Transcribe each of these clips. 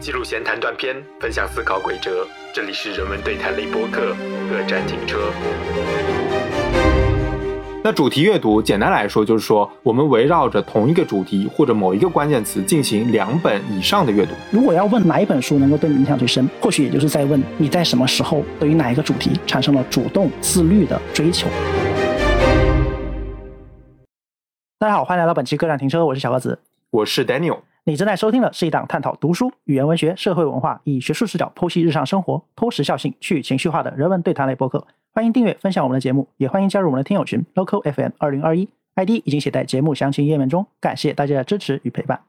记录闲谈断片，分享思考轨哲。这里是人文对谈类播客，各站停车。那主题阅读，简单来说就是说，我们围绕着同一个主题或者某一个关键词进行两本以上的阅读。如果要问哪一本书能够对你影响最深，或许也就是在问你在什么时候对于哪一个主题产生了主动自律的追求。大家好，欢迎来到本期各站停车，我是小鸽子，我是 Daniel。你正在收听的是一档探讨读书、语言文学、社会文化，以学术视角剖析日常生活、脱时效性、去情绪化的人文对谈类播客。欢迎订阅、分享我们的节目，也欢迎加入我们的听友群 Local FM 二零二一，ID 已经写在节目详情页面中。感谢大家的支持与陪伴。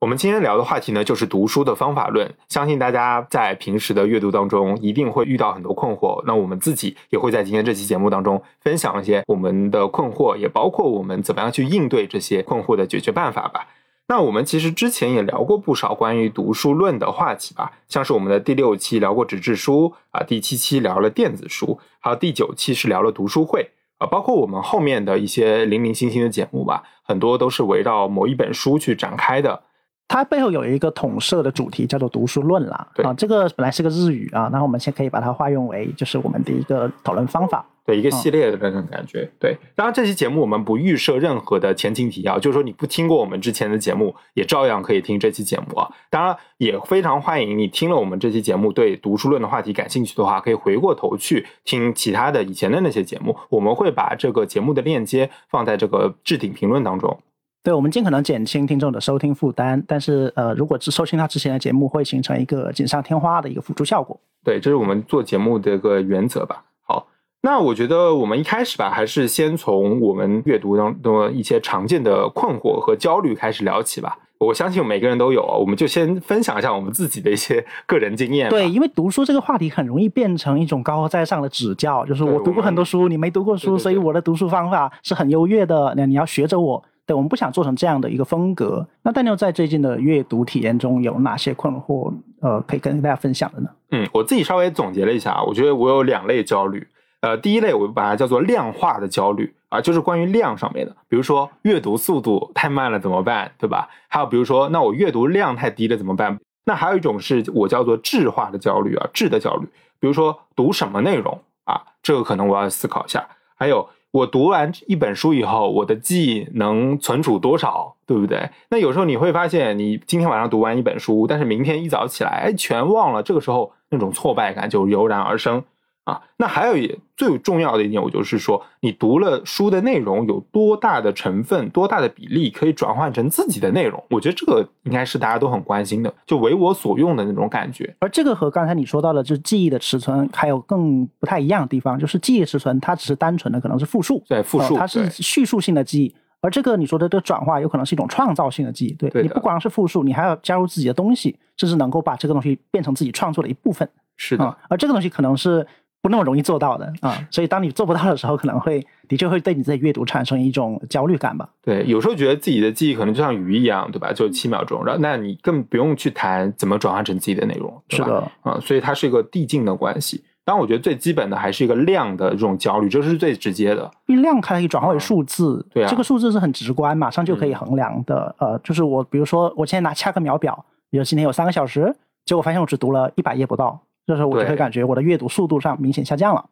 我们今天聊的话题呢，就是读书的方法论。相信大家在平时的阅读当中，一定会遇到很多困惑。那我们自己也会在今天这期节目当中分享一些我们的困惑，也包括我们怎么样去应对这些困惑的解决办法吧。那我们其实之前也聊过不少关于读书论的话题吧，像是我们的第六期聊过纸质书啊，第七期聊了电子书，还有第九期是聊了读书会啊，包括我们后面的一些零零星星的节目吧，很多都是围绕某一本书去展开的。它背后有一个统摄的主题，叫做读书论啦。啊，这个本来是个日语啊，那我们先可以把它化用为就是我们的一个讨论方法。对一个系列的那种感觉。对，当然这期节目我们不预设任何的前情提要，就是说你不听过我们之前的节目，也照样可以听这期节目啊。当然也非常欢迎你听了我们这期节目，对读书论的话题感兴趣的话，可以回过头去听其他的以前的那些节目。我们会把这个节目的链接放在这个置顶评论当中。对，我们尽可能减轻听众的收听负担，但是呃，如果只收听他之前的节目，会形成一个锦上添花的一个辅助效果。对，这是我们做节目的一个原则吧。好，那我觉得我们一开始吧，还是先从我们阅读当中的一些常见的困惑和焦虑开始聊起吧。我相信每个人都有，我们就先分享一下我们自己的一些个人经验。对，因为读书这个话题很容易变成一种高高在上的指教，就是我读过很多书，你没读过书，所以我的读书方法是很优越的，那你要学着我。我们不想做成这样的一个风格。那戴牛在最近的阅读体验中有哪些困惑？呃，可以跟大家分享的呢？嗯，我自己稍微总结了一下，我觉得我有两类焦虑。呃，第一类我把它叫做量化的焦虑啊，就是关于量上面的，比如说阅读速度太慢了怎么办，对吧？还有比如说，那我阅读量太低了怎么办？那还有一种是我叫做质化的焦虑啊，质的焦虑，比如说读什么内容啊，这个可能我要思考一下。还有。我读完一本书以后，我的记忆能存储多少，对不对？那有时候你会发现，你今天晚上读完一本书，但是明天一早起来，哎，全忘了。这个时候，那种挫败感就油然而生。啊，那还有一最重要的一点，我就是说，你读了书的内容有多大的成分、多大的比例可以转换成自己的内容？我觉得这个应该是大家都很关心的，就为我所用的那种感觉。而这个和刚才你说到的，就是记忆的尺寸还有更不太一样的地方，就是记忆尺寸它只是单纯的可能是复述，对复述，它是叙述性的记忆，而这个你说的这转化有可能是一种创造性的记忆。对你不光是复述，你还要加入自己的东西，甚至能够把这个东西变成自己创作的一部分。是的，而这个东西可能是。不那么容易做到的啊，所以当你做不到的时候，可能会的确会对你自己阅读产生一种焦虑感吧。对，有时候觉得自己的记忆可能就像鱼一样，对吧？就七秒钟，然后那你更不用去谈怎么转化成自己的内容，是的，啊，所以它是一个递进的关系。当然，我觉得最基本的还是一个量的这种焦虑，这是最直接的。因为量它可以转化为数字，对啊，这个数字是很直观，马上就可以衡量的。呃，就是我比如说，我现在拿掐个秒表，比如今天有三个小时，结果发现我只读了一百页不到，这时候我就会感觉我的阅读速度上明显下降了。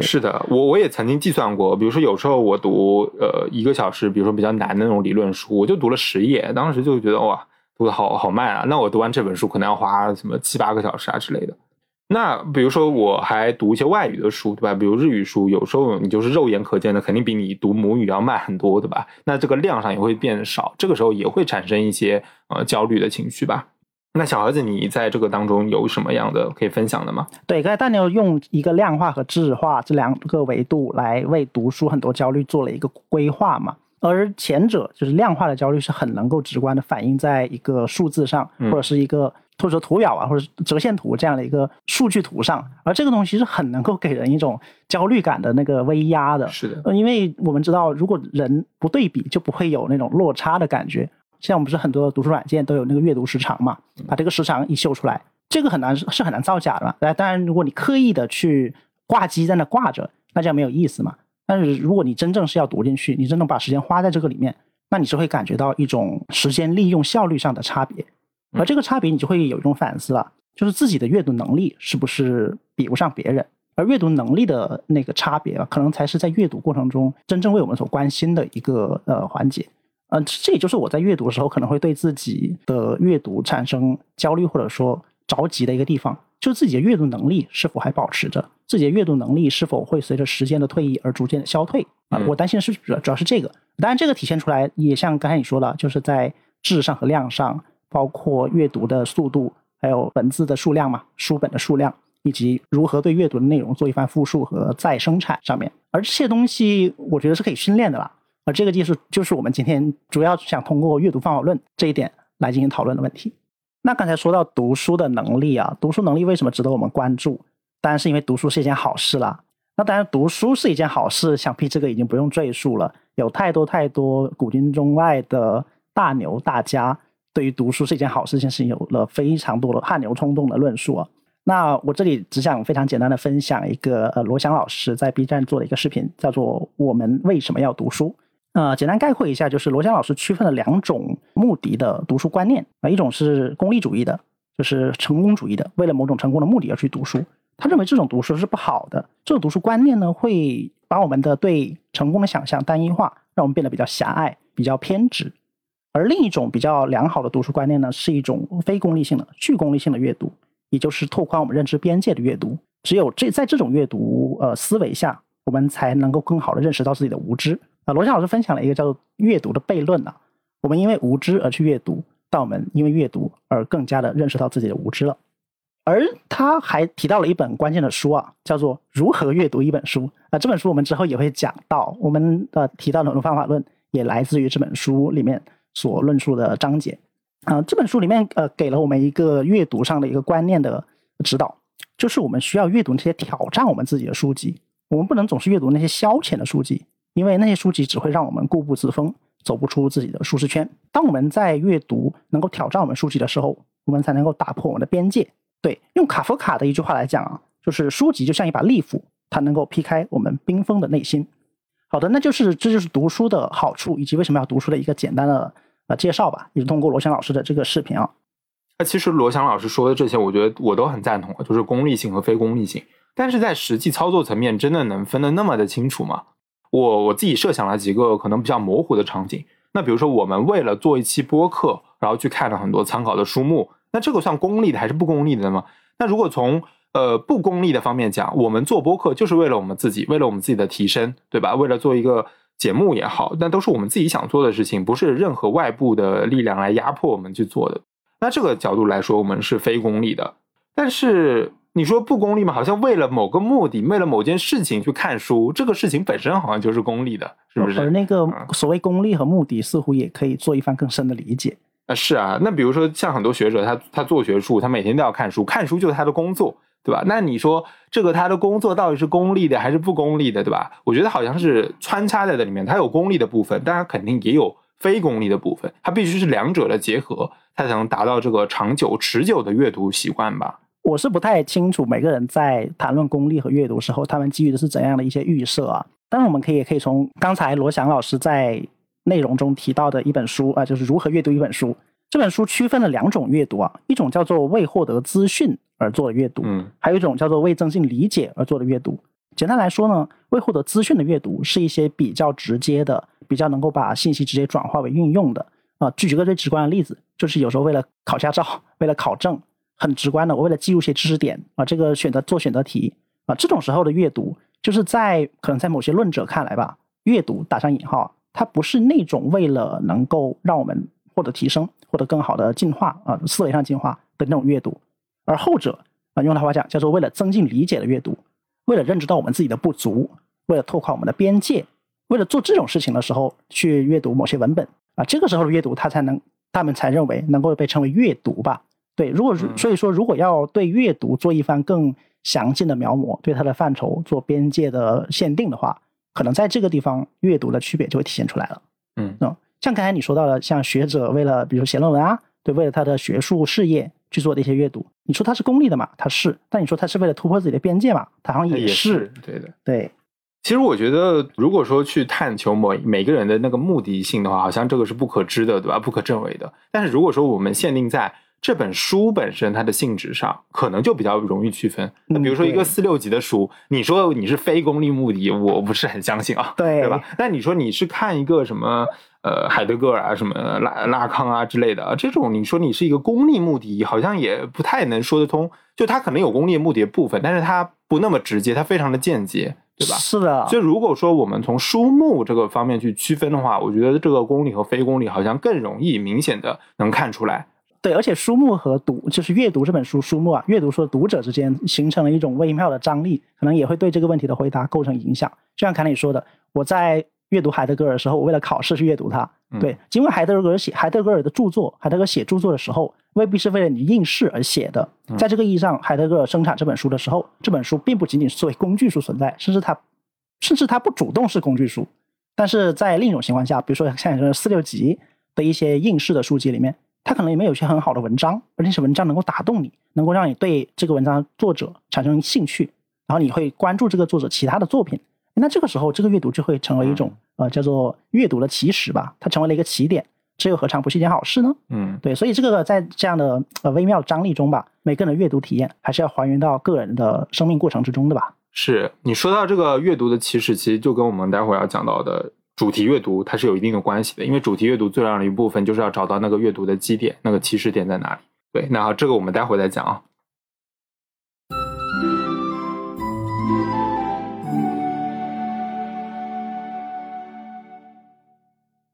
是的，我我也曾经计算过，比如说有时候我读呃一个小时，比如说比较难的那种理论书，我就读了十页，当时就觉得哇，读的好好慢啊。那我读完这本书可能要花什么七八个小时啊之类的。那比如说我还读一些外语的书，对吧？比如日语书，有时候你就是肉眼可见的，肯定比你读母语要慢很多，对吧？那这个量上也会变少，这个时候也会产生一些呃焦虑的情绪吧。那小孩子，你在这个当中有什么样的可以分享的吗？对，刚才大牛用一个量化和质化这两个维度来为读书很多焦虑做了一个规划嘛。而前者就是量化的焦虑是很能够直观的反映在一个数字上，或者是一个或者说图表啊，或者折线图这样的一个数据图上。而这个东西是很能够给人一种焦虑感的那个威压的。是的，因为我们知道，如果人不对比，就不会有那种落差的感觉。像我们不是很多读书软件都有那个阅读时长嘛？把这个时长一秀出来，这个很难是很难造假的嘛？当然，如果你刻意的去挂机在那挂着，那这样没有意思嘛。但是如果你真正是要读进去，你真正把时间花在这个里面，那你是会感觉到一种时间利用效率上的差别。而这个差别你就会有一种反思了，就是自己的阅读能力是不是比不上别人，而阅读能力的那个差别啊，可能才是在阅读过程中真正为我们所关心的一个呃环节。嗯，这也就是我在阅读的时候可能会对自己的阅读产生焦虑或者说着急的一个地方，就是自己的阅读能力是否还保持着，自己的阅读能力是否会随着时间的退役而逐渐的消退啊？我担心的是主主要是这个。当然，这个体现出来也像刚才你说的，就是在质上和量上，包括阅读的速度，还有文字的数量嘛，书本的数量，以及如何对阅读的内容做一番复述和再生产上面。而这些东西，我觉得是可以训练的啦。而这个技术就是我们今天主要想通过阅读方法论这一点来进行讨论的问题。那刚才说到读书的能力啊，读书能力为什么值得我们关注？当然是因为读书是一件好事啦。那当然，读书是一件好事，想必这个已经不用赘述了。有太多太多古今中外的大牛大家对于读书是一件好事这件事情有了非常多的汗牛充栋的论述啊。那我这里只想非常简单的分享一个呃罗翔老师在 B 站做的一个视频，叫做《我们为什么要读书》。呃，简单概括一下，就是罗翔老师区分了两种目的的读书观念啊，一种是功利主义的，就是成功主义的，为了某种成功的目的而去读书。他认为这种读书是不好的，这种读书观念呢，会把我们的对成功的想象单一化，让我们变得比较狭隘、比较偏执。而另一种比较良好的读书观念呢，是一种非功利性的、去功利性的阅读，也就是拓宽我们认知边界的阅读。只有这在这种阅读呃思维下，我们才能够更好的认识到自己的无知。啊，罗翔老师分享了一个叫做阅读的悖论啊。我们因为无知而去阅读，但我们因为阅读而更加的认识到自己的无知了。而他还提到了一本关键的书啊，叫做《如何阅读一本书》啊。这本书我们之后也会讲到，我们的提到的方法论也来自于这本书里面所论述的章节啊。这本书里面呃给了我们一个阅读上的一个观念的指导，就是我们需要阅读那些挑战我们自己的书籍，我们不能总是阅读那些消遣的书籍。因为那些书籍只会让我们固步自封，走不出自己的舒适圈。当我们在阅读能够挑战我们书籍的时候，我们才能够打破我们的边界。对，用卡夫卡的一句话来讲啊，就是书籍就像一把利斧，它能够劈开我们冰封的内心。好的，那就是这就是读书的好处，以及为什么要读书的一个简单的呃介绍吧。也是通过罗翔老师的这个视频啊。那其实罗翔老师说的这些，我觉得我都很赞同，就是功利性和非功利性。但是在实际操作层面，真的能分得那么的清楚吗？我我自己设想了几个可能比较模糊的场景。那比如说，我们为了做一期播客，然后去看了很多参考的书目，那这个算功利的还是不功利的吗？那如果从呃不功利的方面讲，我们做播客就是为了我们自己，为了我们自己的提升，对吧？为了做一个节目也好，那都是我们自己想做的事情，不是任何外部的力量来压迫我们去做的。那这个角度来说，我们是非功利的。但是。你说不功利吗？好像为了某个目的，为了某件事情去看书，这个事情本身好像就是功利的，是不是？而那个所谓功利和目的，似乎也可以做一番更深的理解。啊，是啊。那比如说像很多学者，他他做学术，他每天都要看书，看书就是他的工作，对吧？那你说这个他的工作到底是功利的还是不功利的，对吧？我觉得好像是穿插在这里面，它有功利的部分，但它肯定也有非功利的部分，它必须是两者的结合，它才能达到这个长久持久的阅读习惯吧。我是不太清楚每个人在谈论功利和阅读时候，他们基于的是怎样的一些预设啊？当然，我们可以也可以从刚才罗翔老师在内容中提到的一本书啊，就是如何阅读一本书。这本书区分了两种阅读啊，一种叫做为获得资讯而做的阅读，嗯，还有一种叫做为增进理解而做的阅读。简单来说呢，为获得资讯的阅读是一些比较直接的，比较能够把信息直接转化为运用的啊。举个最直观的例子，就是有时候为了考驾照，为了考证。很直观的，我为了记录一些知识点啊，这个选择做选择题啊，这种时候的阅读，就是在可能在某些论者看来吧，阅读打上引号，它不是那种为了能够让我们获得提升、获得更好的进化啊，思维上进化的那种阅读，而后者啊，用他话讲叫做为了增进理解的阅读，为了认知到我们自己的不足，为了拓宽我们的边界，为了做这种事情的时候去阅读某些文本啊，这个时候的阅读，他才能他们才认为能够被称为阅读吧。对，如果所以说，如果要对阅读做一番更详尽的描摹，对它的范畴做边界的限定的话，可能在这个地方阅读的区别就会体现出来了。嗯，像刚才你说到的，像学者为了比如写论文啊，对，为了他的学术事业去做的一些阅读，你说他是功利的嘛？他是，但你说他是为了突破自己的边界嘛？他好像也是。对的，对。其实我觉得，如果说去探求某每个人的那个目的性的话，好像这个是不可知的，对吧？不可证伪的。但是如果说我们限定在这本书本身它的性质上可能就比较容易区分。那比如说一个四六级的书，你说你是非功利目的，我不是很相信啊，对对吧？那你说你是看一个什么呃海德格尔啊、什么拉拉康啊之类的这种，你说你是一个功利目的，好像也不太能说得通。就它可能有功利目的的部分，但是它不那么直接，它非常的间接，对吧？是的，所以如果说我们从书目这个方面去区分的话，我觉得这个功利和非功利好像更容易明显的能看出来。对，而且书目和读就是阅读这本书书目啊，阅读书的读者之间形成了一种微妙的张力，可能也会对这个问题的回答构成影响。就像凯里说的，我在阅读海德格尔的时候，我为了考试去阅读它。嗯对，尽管海德格尔写海德格尔的著作，海德格尔写著作的时候未必是为了你应试而写的。嗯在这个意义上，海德格尔生产这本书的时候，这本书并不仅仅是作为工具书存在，甚至它甚至它不主动是工具书。但是在另一种情况下，比如说像这四六级的一些应试的书籍里面，它可能里面有一些很好的文章，而且是文章能够打动你，能够让你对这个文章作者产生兴趣，然后你会关注这个作者其他的作品。那这个时候，这个阅读就会成为一种呃叫做阅读的起始吧，它成为了一个起点，这又何尝不是一件好事呢？嗯，对，所以这个在这样的呃微妙的张力中吧，每个人的阅读体验还是要还原到个人的生命过程之中的吧。是你说到这个阅读的起始，其实就跟我们待会儿要讲到的主题阅读它是有一定的关系的，因为主题阅读最重要的一部分就是要找到那个阅读的基点，那个起始点在哪里。对，那好这个我们待会再讲啊。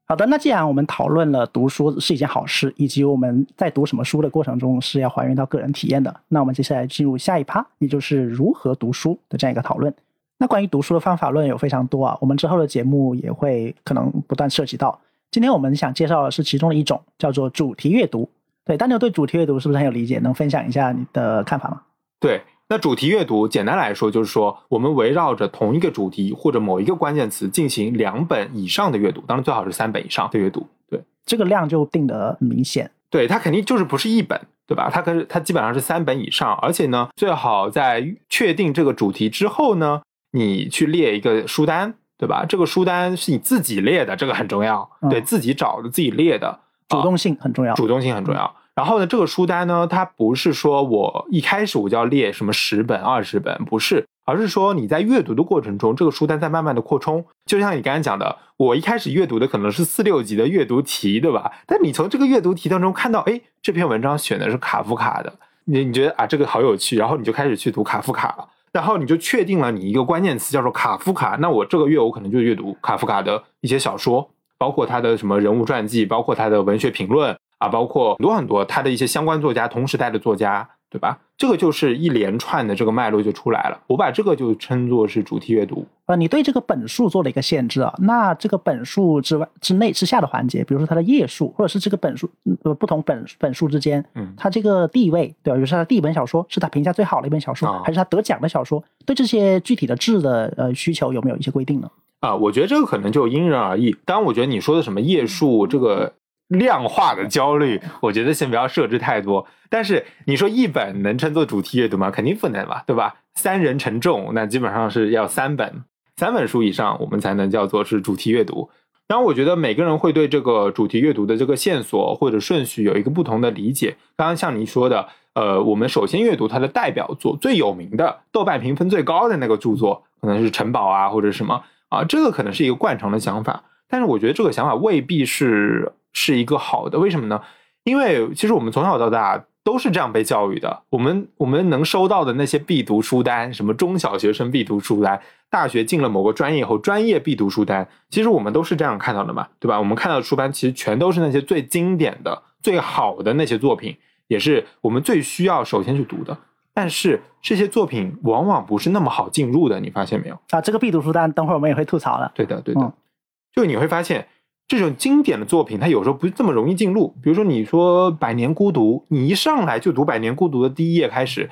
好的，那既然我们讨论了读书是一件好事，以及我们在读什么书的过程中是要还原到个人体验的，那我们接下来进入下一趴，也就是如何读书的这样一个讨论。那关于读书的方法论有非常多啊，我们之后的节目也会可能不断涉及到。今天我们想介绍的是其中的一种，叫做主题阅读。对，大牛对主题阅读是不是很有理解？能分享一下你的看法吗？对，那主题阅读简单来说就是说，我们围绕着同一个主题或者某一个关键词进行两本以上的阅读，当然最好是三本以上的阅读。对，这个量就定得很明显。对，它肯定就是不是一本，对吧？它可是它基本上是三本以上，而且呢，最好在确定这个主题之后呢，你去列一个书单，对吧？这个书单是你自己列的，这个很重要，嗯对自己找的、自己列的，主动性很重要。主动性很重要。然后呢，这个书单呢，它不是说我一开始我就要列什么十本、二十本，不是，而是说你在阅读的过程中，这个书单在慢慢的扩充。就像你刚才讲的，我一开始阅读的可能是四六级的阅读题，对吧？但你从这个阅读题当中看到，哎，这篇文章选的是卡夫卡的，你你觉得啊这个好有趣，然后你就开始去读卡夫卡了。然后你就确定了你一个关键词叫做卡夫卡，那我这个月我可能就阅读卡夫卡的一些小说，包括他的什么人物传记，包括他的文学评论啊，包括很多很多他的一些相关作家，同时代的作家，对吧？这个就是一连串的这个脉络就出来了。我把这个就称作是主题阅读。呃，你对这个本数做了一个限制啊，那这个本数之外、之内、之下的环节，比如说它的页数，或者是这个本数呃不同本本数之间，嗯它这个地位，对吧？比如说它第一本小说是它评价最好的一本小说，啊还是它得奖的小说？对这些具体的质的呃需求有没有一些规定呢？啊，我觉得这个可能就因人而异。当然，我觉得你说的什么页数这个量化的焦虑，我觉得先不要设置太多。但是你说一本能称作主题阅读吗？肯定不能吧，对吧？三人成众，那基本上是要三本，三本书以上，我们才能叫做是主题阅读。当然，我觉得每个人会对这个主题阅读的这个线索或者顺序有一个不同的理解。刚刚像你说的，呃，我们首先阅读它的代表作，最有名的、豆瓣评分最高的那个著作，可能是《城堡》啊，或者什么啊，这个可能是一个惯常的想法。但是我觉得这个想法未必是是一个好的，为什么呢？因为其实我们从小到大都是这样被教育的。我们我们能收到的那些必读书单，什么中小学生必读书单，大学进了某个专业以后专业必读书单，其实我们都是这样看到的嘛，对吧？我们看到的书单其实全都是那些最经典的、最好的那些作品，也是我们最需要首先去读的。但是这些作品往往不是那么好进入的，你发现没有？啊，这个必读书单，等会儿我们也会吐槽的。对的，对的。嗯就你会发现，这种经典的作品，它有时候不是这么容易进入。比如说，你说《百年孤独》，你一上来就读《百年孤独》的第一页开始，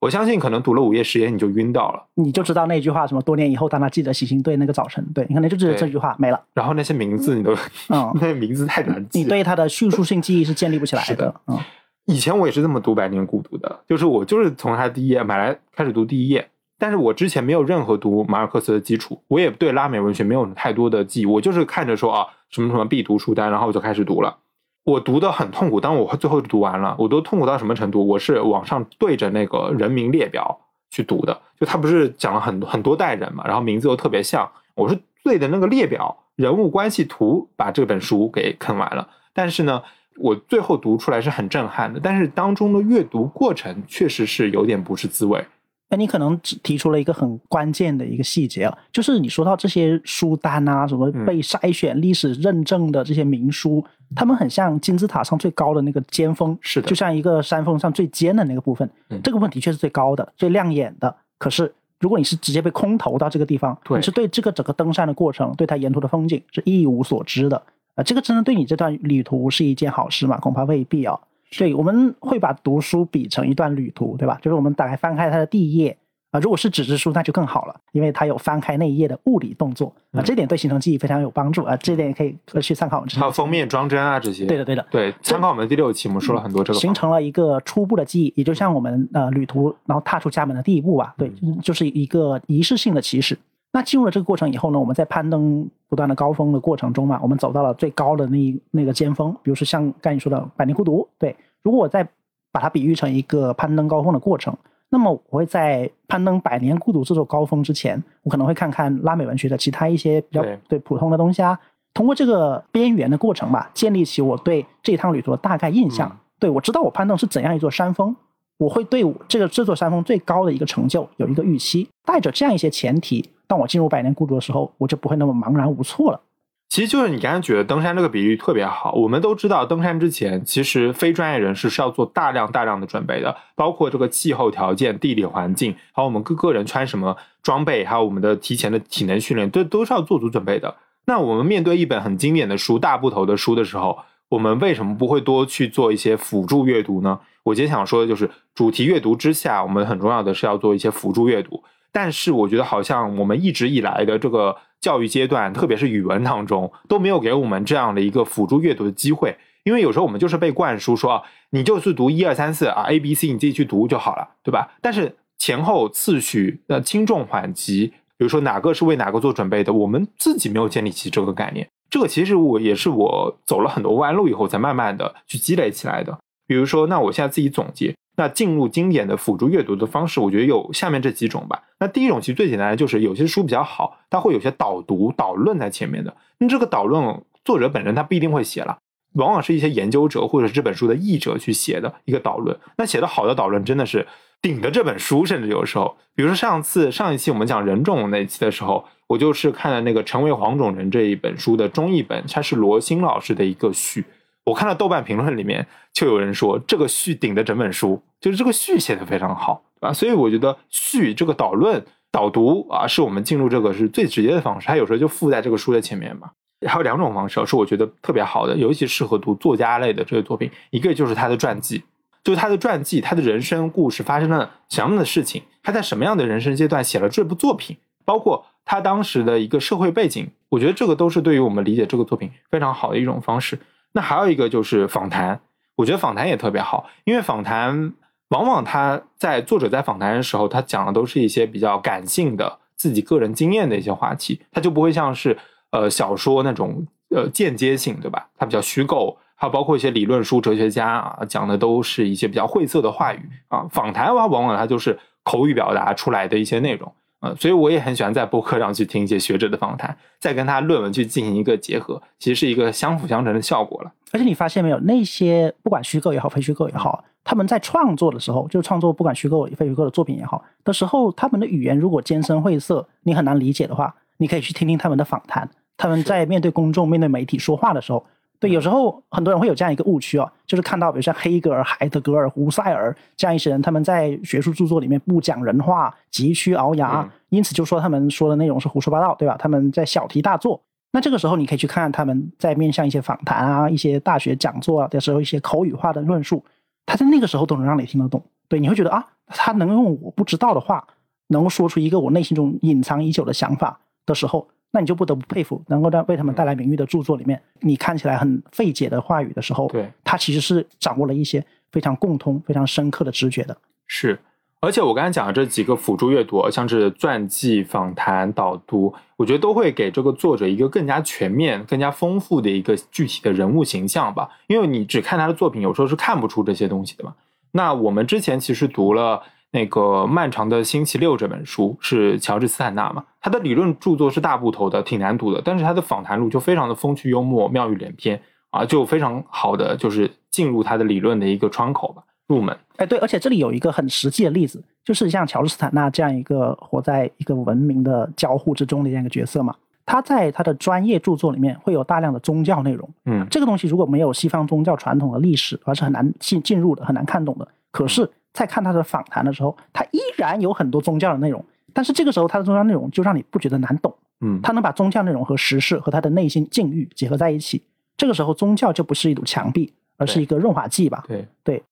我相信可能读了五页十页你就晕到了。你就知道那句话什么多年以后，当他记得喜星队那个早晨，对你可能就记得这句话没了。然后那些名字你都，嗯那些名字太难记。你对它的叙述性记忆是建立不起来的的。嗯，以前我也是这么读《百年孤独》的，就是我就是从他第一页买来开始读第一页，但是我之前没有任何读马尔克斯的基础，我也对拉美文学没有太多的记忆，我就是看着说啊什么什么必读书单，然后我就开始读了。我读的很痛苦，但我最后读完了，我都痛苦到什么程度？我是网上对着那个人名列表去读的，就他不是讲了很很多代人嘛，然后名字又特别像，我是对着那个列表人物关系图把这本书给啃完了。但是呢，我最后读出来是很震撼的，但是当中的阅读过程确实是有点不是滋味。那你可能只提出了一个很关键的一个细节啊，就是你说到这些书单啊，什么被筛选、历史认证的这些名书，他们很像金字塔上最高的那个尖峰，是的，就像一个山峰上最尖的那个部分，这个部分的确是最高的、最亮眼的。可是，如果你是直接被空投到这个地方，你是对这个整个登山的过程、对它沿途的风景是一无所知的啊，这个真的对你这段旅途是一件好事吗？恐怕未必啊。对，我们会把读书比成一段旅途，对吧？就是我们打开翻开它的第一页啊，如果是纸质书，那就更好了，因为它有翻开那一页的物理动作啊，这点对形成记忆非常有帮助啊，这点也可以去参考。还有封面装帧啊，这些。对的，对的。对，参考我们的第六期，我们说了很多这个。形成了一个初步的记忆，也就像我们呃旅途，然后踏出家门的第一步吧，对，就是一个仪式性的起始。那进入了这个过程以后呢，我们在攀登不断的高峰的过程中嘛，我们走到了最高的那那个尖峰，比如说像刚你说的百年孤独，对。如果我再把它比喻成一个攀登高峰的过程，那么我会在攀登百年孤独这座高峰之前，我可能会看看拉美文学的其他一些比较对普通的东西啊。通过这个边缘的过程吧，建立起我对这一趟旅途的大概印象。对我知道我攀登是怎样一座山峰，我会对这个这座山峰最高的一个成就有一个预期。带着这样一些前提，当我进入百年孤独的时候，我就不会那么茫然无措了。其实就是你刚才举的登山这个比喻特别好。我们都知道，登山之前，其实非专业人士是要做大量大量的准备的，包括这个气候条件、地理环境，还有我们各个人穿什么装备，还有我们的提前的体能训练，都都是要做足准备的。那我们面对一本很经典的书、大部头的书的时候，我们为什么不会多去做一些辅助阅读呢？我今天想说的就是，主题阅读之下，我们很重要的是要做一些辅助阅读。但是我觉得，好像我们一直以来的这个。教育阶段，特别是语文当中，都没有给我们这样的一个辅助阅读的机会。因为有时候我们就是被灌输说，你就是读一二三四啊，A B C，你自己去读就好了，对吧？但是前后次序、呃轻重缓急，比如说哪个是为哪个做准备的，我们自己没有建立起这个概念。这个其实我也是我走了很多弯路以后，才慢慢的去积累起来的。比如说，那我现在自己总结。那进入经典的辅助阅读的方式，我觉得有下面这几种吧。那第一种其实最简单的就是有些书比较好，它会有些导读、导论在前面的。那这个导论作者本人他不一定会写了，往往是一些研究者或者这本书的译者去写的一个导论。那写的好的导论真的是顶的这本书，甚至有时候，比如说上次上一期我们讲人种那期的时候，我就是看了那个《成为黄种人》这一本书的中译本，它是罗新老师的一个序。我看到豆瓣评论里面就有人说这个序顶的整本书，就是这个序写的非常好，对吧？所以我觉得序这个导论导读啊，是我们进入这个是最直接的方式。它有时候就附在这个书的前面嘛。还有两种方式是我觉得特别好的，尤其适合读作家类的这些作品。一个就是他的传记，就是他的传记，他的人生故事发生了什么样的事情，他在什么样的人生阶段写了这部作品，包括他当时的一个社会背景，我觉得这个都是对于我们理解这个作品非常好的一种方式。那还有一个就是访谈，我觉得访谈也特别好，因为访谈往往他在作者在访谈的时候，他讲的都是一些比较感性的自己个人经验的一些话题，他就不会像是呃小说那种呃间接性，对吧？它比较虚构，还有包括一些理论书、哲学家啊讲的都是一些比较晦涩的话语啊。访谈的话，往往它就是口语表达出来的一些内容。呃，所以我也很喜欢在播客上去听一些学者的访谈，再跟他论文去进行一个结合，其实是一个相辅相成的效果了。而且你发现没有，那些不管虚构也好，非虚构也好，他们在创作的时候，就创作不管虚构非虚构的作品也好的时候，他们的语言如果艰深晦涩，你很难理解的话，你可以去听听他们的访谈，他们在面对公众、面对媒体说话的时候。对，有时候很多人会有这样一个误区哦，就是看到比如像黑格尔、海德格尔、胡塞尔这样一些人，他们在学术著作里面不讲人话、急需熬牙，因此就说他们说的内容是胡说八道，对吧？他们在小题大做。那这个时候你可以去看看他们在面向一些访谈啊、一些大学讲座的时候一些口语化的论述，他在那个时候都能让你听得懂。对，你会觉得啊，他能用我不知道的话，能够说出一个我内心中隐藏已久的想法的时候。那你就不得不佩服，能够在为他们带来名誉的著作里面，你看起来很费解的话语的时候，对，他其实是掌握了一些非常共通、非常深刻的直觉的。是，而且我刚才讲的这几个辅助阅读，像是传记、访谈、导读，我觉得都会给这个作者一个更加全面、更加丰富的一个具体的人物形象吧。因为你只看他的作品，有时候是看不出这些东西的嘛。那我们之前其实读了那个《漫长的星期六》这本书，是乔治斯坦纳嘛，他的理论著作是大部头的，挺难读的，但是他的访谈录就非常的风趣幽默、妙语连篇啊，就非常好的就是进入他的理论的一个窗口吧。入门，哎，对，而且这里有一个很实际的例子，就是像乔治斯坦纳这样一个活在一个文明的交互之中的这样一个角色嘛，他在他的专业著作里面会有大量的宗教内容，嗯，这个东西如果没有西方宗教传统的历史，而是很难进进入的，很难看懂的。可是，在看他的访谈的时候，他依然有很多宗教的内容，但是这个时候他的宗教内容就让你不觉得难懂，嗯，他能把宗教内容和时事和他的内心境遇结合在一起，这个时候宗教就不是一堵墙壁，而是一个润滑剂吧？对对。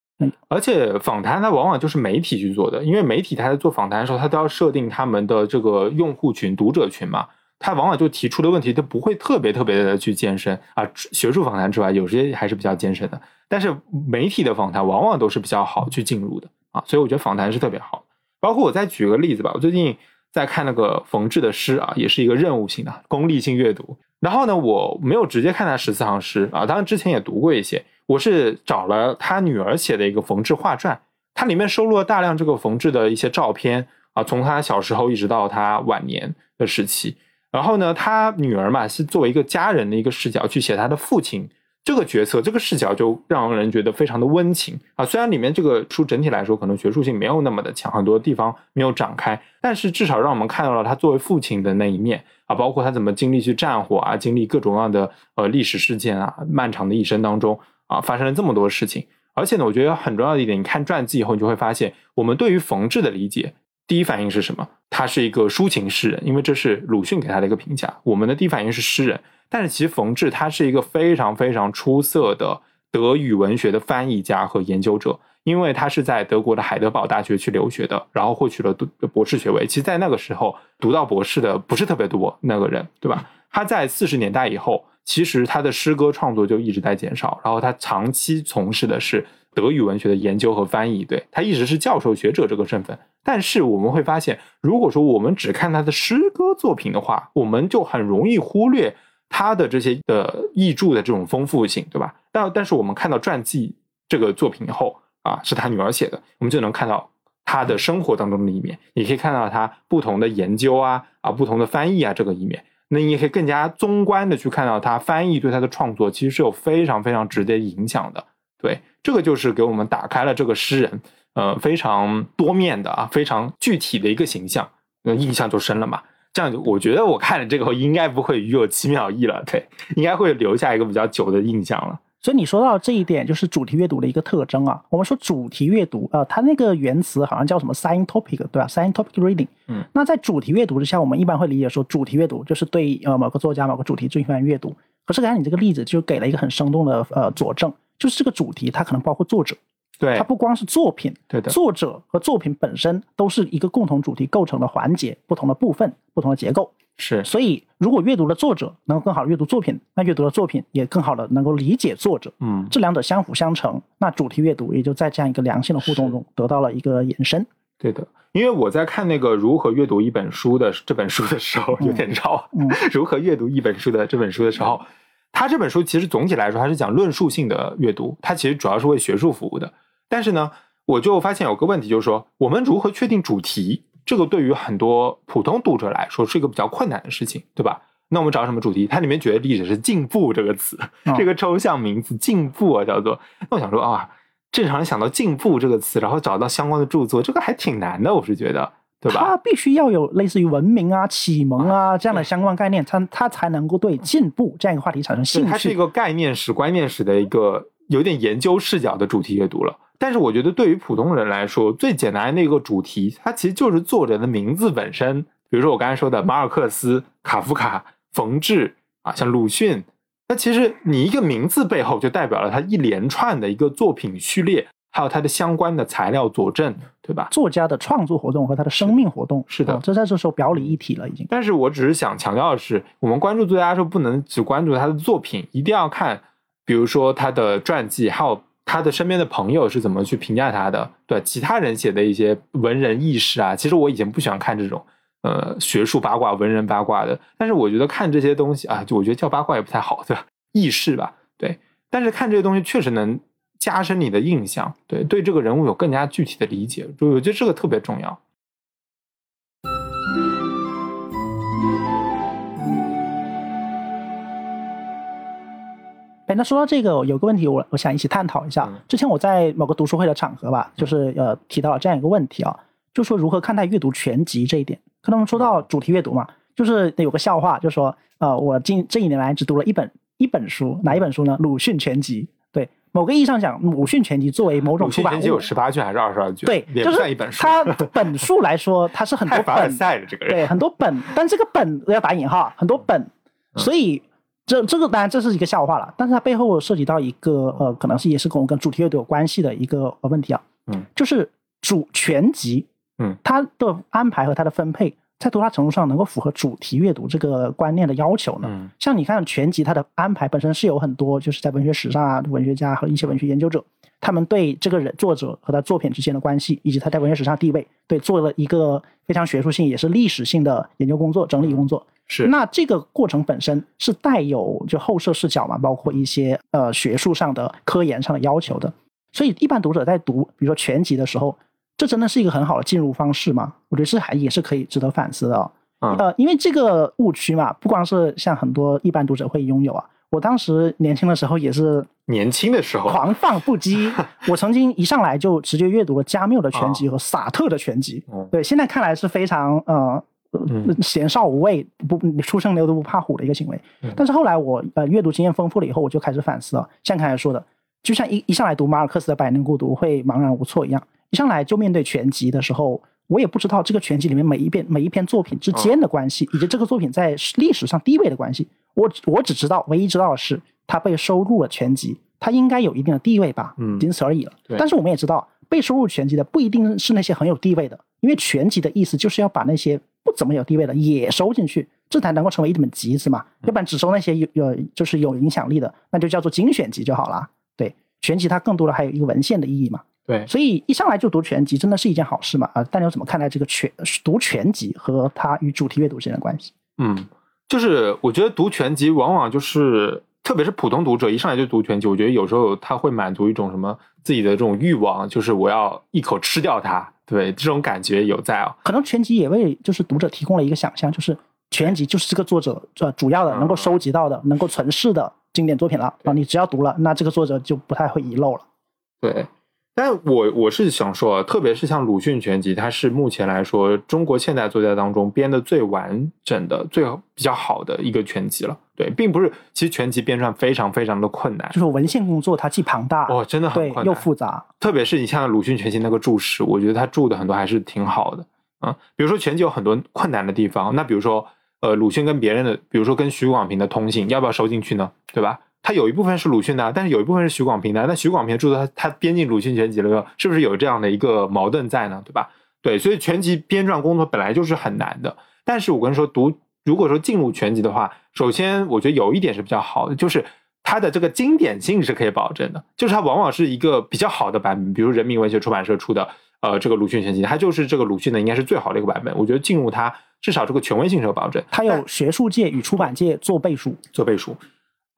而且访谈它往往就是媒体去做的，因为媒体他在做访谈的时候，他都要设定他们的这个用户群、读者群嘛，他往往就提出的问题他不会特别特别的去艰深啊。学术访谈之外，有些还是比较艰深的，但是媒体的访谈往往都是比较好去进入的啊，所以我觉得访谈是特别好。包括我再举个例子吧，我最近在看那个冯至的诗啊，也是一个任务性的功利性阅读。然后呢，我没有直接看他十四行诗啊，当然之前也读过一些。我是找了他女儿写的一个冯至画传，它里面收录了大量这个冯至的一些照片啊，从他小时候一直到他晚年的时期。然后呢，他女儿嘛是作为一个家人的一个视角去写他的父亲这个角色，这个视角就让人觉得非常的温情啊。虽然里面这个书整体来说可能学术性没有那么的强，很多地方没有展开，但是至少让我们看到了他作为父亲的那一面啊，包括他怎么经历去战火啊，经历各种各样的呃历史事件啊，漫长的一生当中。啊，发生了这么多事情，而且呢，我觉得很重要的一点，你看传记以后，你就会发现，我们对于冯至的理解，第一反应是什么？他是一个抒情诗人，因为这是鲁迅给他的一个评价。我们的第一反应是诗人，但是其实冯至他是一个非常非常出色的德语文学的翻译家和研究者，因为他是在德国的海德堡大学去留学的，然后获取了博士学位。其实，在那个时候读到博士的不是特别多，那个人，对吧？他在四十年代以后。其实他的诗歌创作就一直在减少，然后他长期从事的是德语文学的研究和翻译，对他一直是教授学者这个身份。但是我们会发现，如果说我们只看他的诗歌作品的话，我们就很容易忽略他的这些的译著的这种丰富性，对吧？但但是我们看到传记这个作品以后啊，是他女儿写的，我们就能看到他的生活当中的一面，也可以看到他不同的研究啊啊，不同的翻译啊这个一面。那你也可以更加综观的去看到他翻译对他的创作其实是有非常非常直接影响的。对，这个就是给我们打开了这个诗人，呃，非常多面的啊，非常具体的一个形象，那印象就深了嘛。这样，我觉得我看了这个后应该不会与有七秒意了，对，应该会留下一个比较久的印象了。所以你说到这一点，就是主题阅读的一个特征啊。我们说主题阅读，呃，它那个原词好像叫什么 “sign topic”，对吧？“sign topic reading”。嗯。那在主题阅读之下，我们一般会理解说，主题阅读就是对呃某个作家、某个主题进行阅读。可是刚才你这个例子就给了一个很生动的呃佐证，就是这个主题它可能包括作者，对，它不光是作品，对的，作者和作品本身都是一个共同主题构成的环节，不同的部分，不同的结构。是，所以如果阅读了作者能够更好的阅读作品，那阅读了作品也更好的能够理解作者，嗯，这两者相辅相成，那主题阅读也就在这样一个良性的互动中得到了一个延伸。对的，因为我在看那个如何阅读一本书的这本书的时候，有点绕。嗯，如何阅读一本书的这本书的时候，他这本书其实总体来说还是讲论述性的阅读，它其实主要是为学术服务的。但是呢，我就发现有个问题，就是说我们如何确定主题？这个对于很多普通读者来说是一个比较困难的事情，对吧？那我们找什么主题？它里面举的例子是“进步”这个词，这个抽象名词“进步”啊，叫做。那我想说啊，正常人想到“进步”这个词，然后找到相关的著作，这个还挺难的，我是觉得，对吧？它必须要有类似于文明啊、启蒙啊这样的相关概念，它它才能够对进步这样一个话题产生兴趣。它是一个概念史、观念史的一个有点研究视角的主题阅读了。但是我觉得，对于普通人来说，最简单的一个主题，它其实就是作者的名字本身。比如说我刚才说的马尔克斯、卡夫卡、冯至啊，像鲁迅，那其实你一个名字背后就代表了他一连串的一个作品序列，还有他的相关的材料佐证，对吧？作家的创作活动和他的生命活动，是的，这在这时候表里一体了，已经。但是我只是想强调的是，我们关注作家的时候，不能只关注他的作品，一定要看，比如说他的传记，还有。他的身边的朋友是怎么去评价他的，对其他人写的一些文人轶事啊，其实我以前不喜欢看这种呃学术八卦、文人八卦的，但是我觉得看这些东西啊，就我觉得叫八卦也不太好，对吧？轶事吧，对，但是看这些东西确实能加深你的印象，对，对这个人物有更加具体的理解，就我觉得这个特别重要。哎，那说到这个，有个问题我我想一起探讨一下。之前我在某个读书会的场合吧，就是呃提到了这样一个问题啊，就说如何看待阅读全集这一点。可能说到主题阅读嘛，就是有个笑话，就说呃我近这一年来只读了一本一本书，哪一本书呢？鲁迅全集。对，某个意义上讲，鲁迅全集作为某种出版物，全集有十八卷还是二十二卷？对，也不算一本书。它本数来说，它是很多本。赛的这个人。对，很多本，但这个本要打引号，很多本，所以。这这个当然这是一个笑话了，但是它背后涉及到一个呃，可能是也是跟我跟主题阅读有关系的一个问题啊，嗯，就是主全集，嗯，它的安排和它的分配，在多大程度上能够符合主题阅读这个观念的要求呢？嗯，像你看全集它的安排本身是有很多，就是在文学史上啊，文学家和一些文学研究者，他们对这个人作者和他作品之间的关系，以及他在文学史上地位，对做了一个非常学术性也是历史性的研究工作、整理工作。是，那这个过程本身是带有就后设视角嘛，包括一些呃学术上的、科研上的要求的。所以一般读者在读，比如说全集的时候，这真的是一个很好的进入方式吗？我觉得这还也是可以值得反思的。呃，因为这个误区嘛，不光是像很多一般读者会拥有啊。我当时年轻的时候也是年轻的时候狂放不羁，我曾经一上来就直接阅读了加缪的全集和萨特的全集。对，现在看来是非常呃。闲少无畏，不初生牛犊不怕虎的一个行为。但是后来我呃阅读经验丰富了以后，我就开始反思了。像刚才说的，就像一一上来读马尔克斯的《百年孤独》会茫然无措一样，一上来就面对全集的时候，我也不知道这个全集里面每一篇每一篇作品之间的关系，以及这个作品在历史上地位的关系。我我只知道，唯一知道的是，它被收入了全集，它应该有一定的地位吧，嗯仅此而已了。但是我们也知道，被收入全集的不一定是那些很有地位的，因为全集的意思就是要把那些。不怎么有地位的也收进去，这才能够成为一本集子嘛。要不然只收那些有有就是有影响力的，那就叫做精选集就好了。对，全集它更多的还有一个文献的意义嘛。对，所以一上来就读全集，真的是一件好事嘛？啊，大家怎么看待这个全读全集和它与主题阅读之间的关系？嗯，就是我觉得读全集往往就是，特别是普通读者一上来就读全集，我觉得有时候他会满足一种什么自己的这种欲望，就是我要一口吃掉它。对，这种感觉有在哦。可能全集也为就是读者提供了一个想象，就是全集就是这个作者这主要的能够收集到的、能够存世的经典作品了啊。你只要读了，那这个作者就不太会遗漏了。对，但我我是想说，特别是像鲁迅全集，它是目前来说中国现代作家当中编的最完整的、最比较好的一个全集了。对，并不是，其实全集编撰非常非常的困难，就是文献工作它既庞大，哦，真的很困难，又复杂。特别是你像鲁迅全集那个注释，我觉得他注的很多还是挺好的，嗯，比如说全集有很多困难的地方，那比如说，呃，鲁迅跟别人的，比如说跟徐广平的通信，要不要收进去呢？对吧？他有一部分是鲁迅的，但是有一部分是徐广平的，那徐广平注的他他编进鲁迅全集了，是不是有这样的一个矛盾在呢？对吧？对，所以全集编撰工作本来就是很难的，但是我跟你说读。如果说进入全集的话，首先我觉得有一点是比较好的，就是它的这个经典性是可以保证的，就是它往往是一个比较好的版本，比如人民文学出版社出的，呃，这个鲁迅全集，它就是这个鲁迅的应该是最好的一个版本。我觉得进入它至少这个权威性是有保证，它有学术界与出版界做背书，做背书。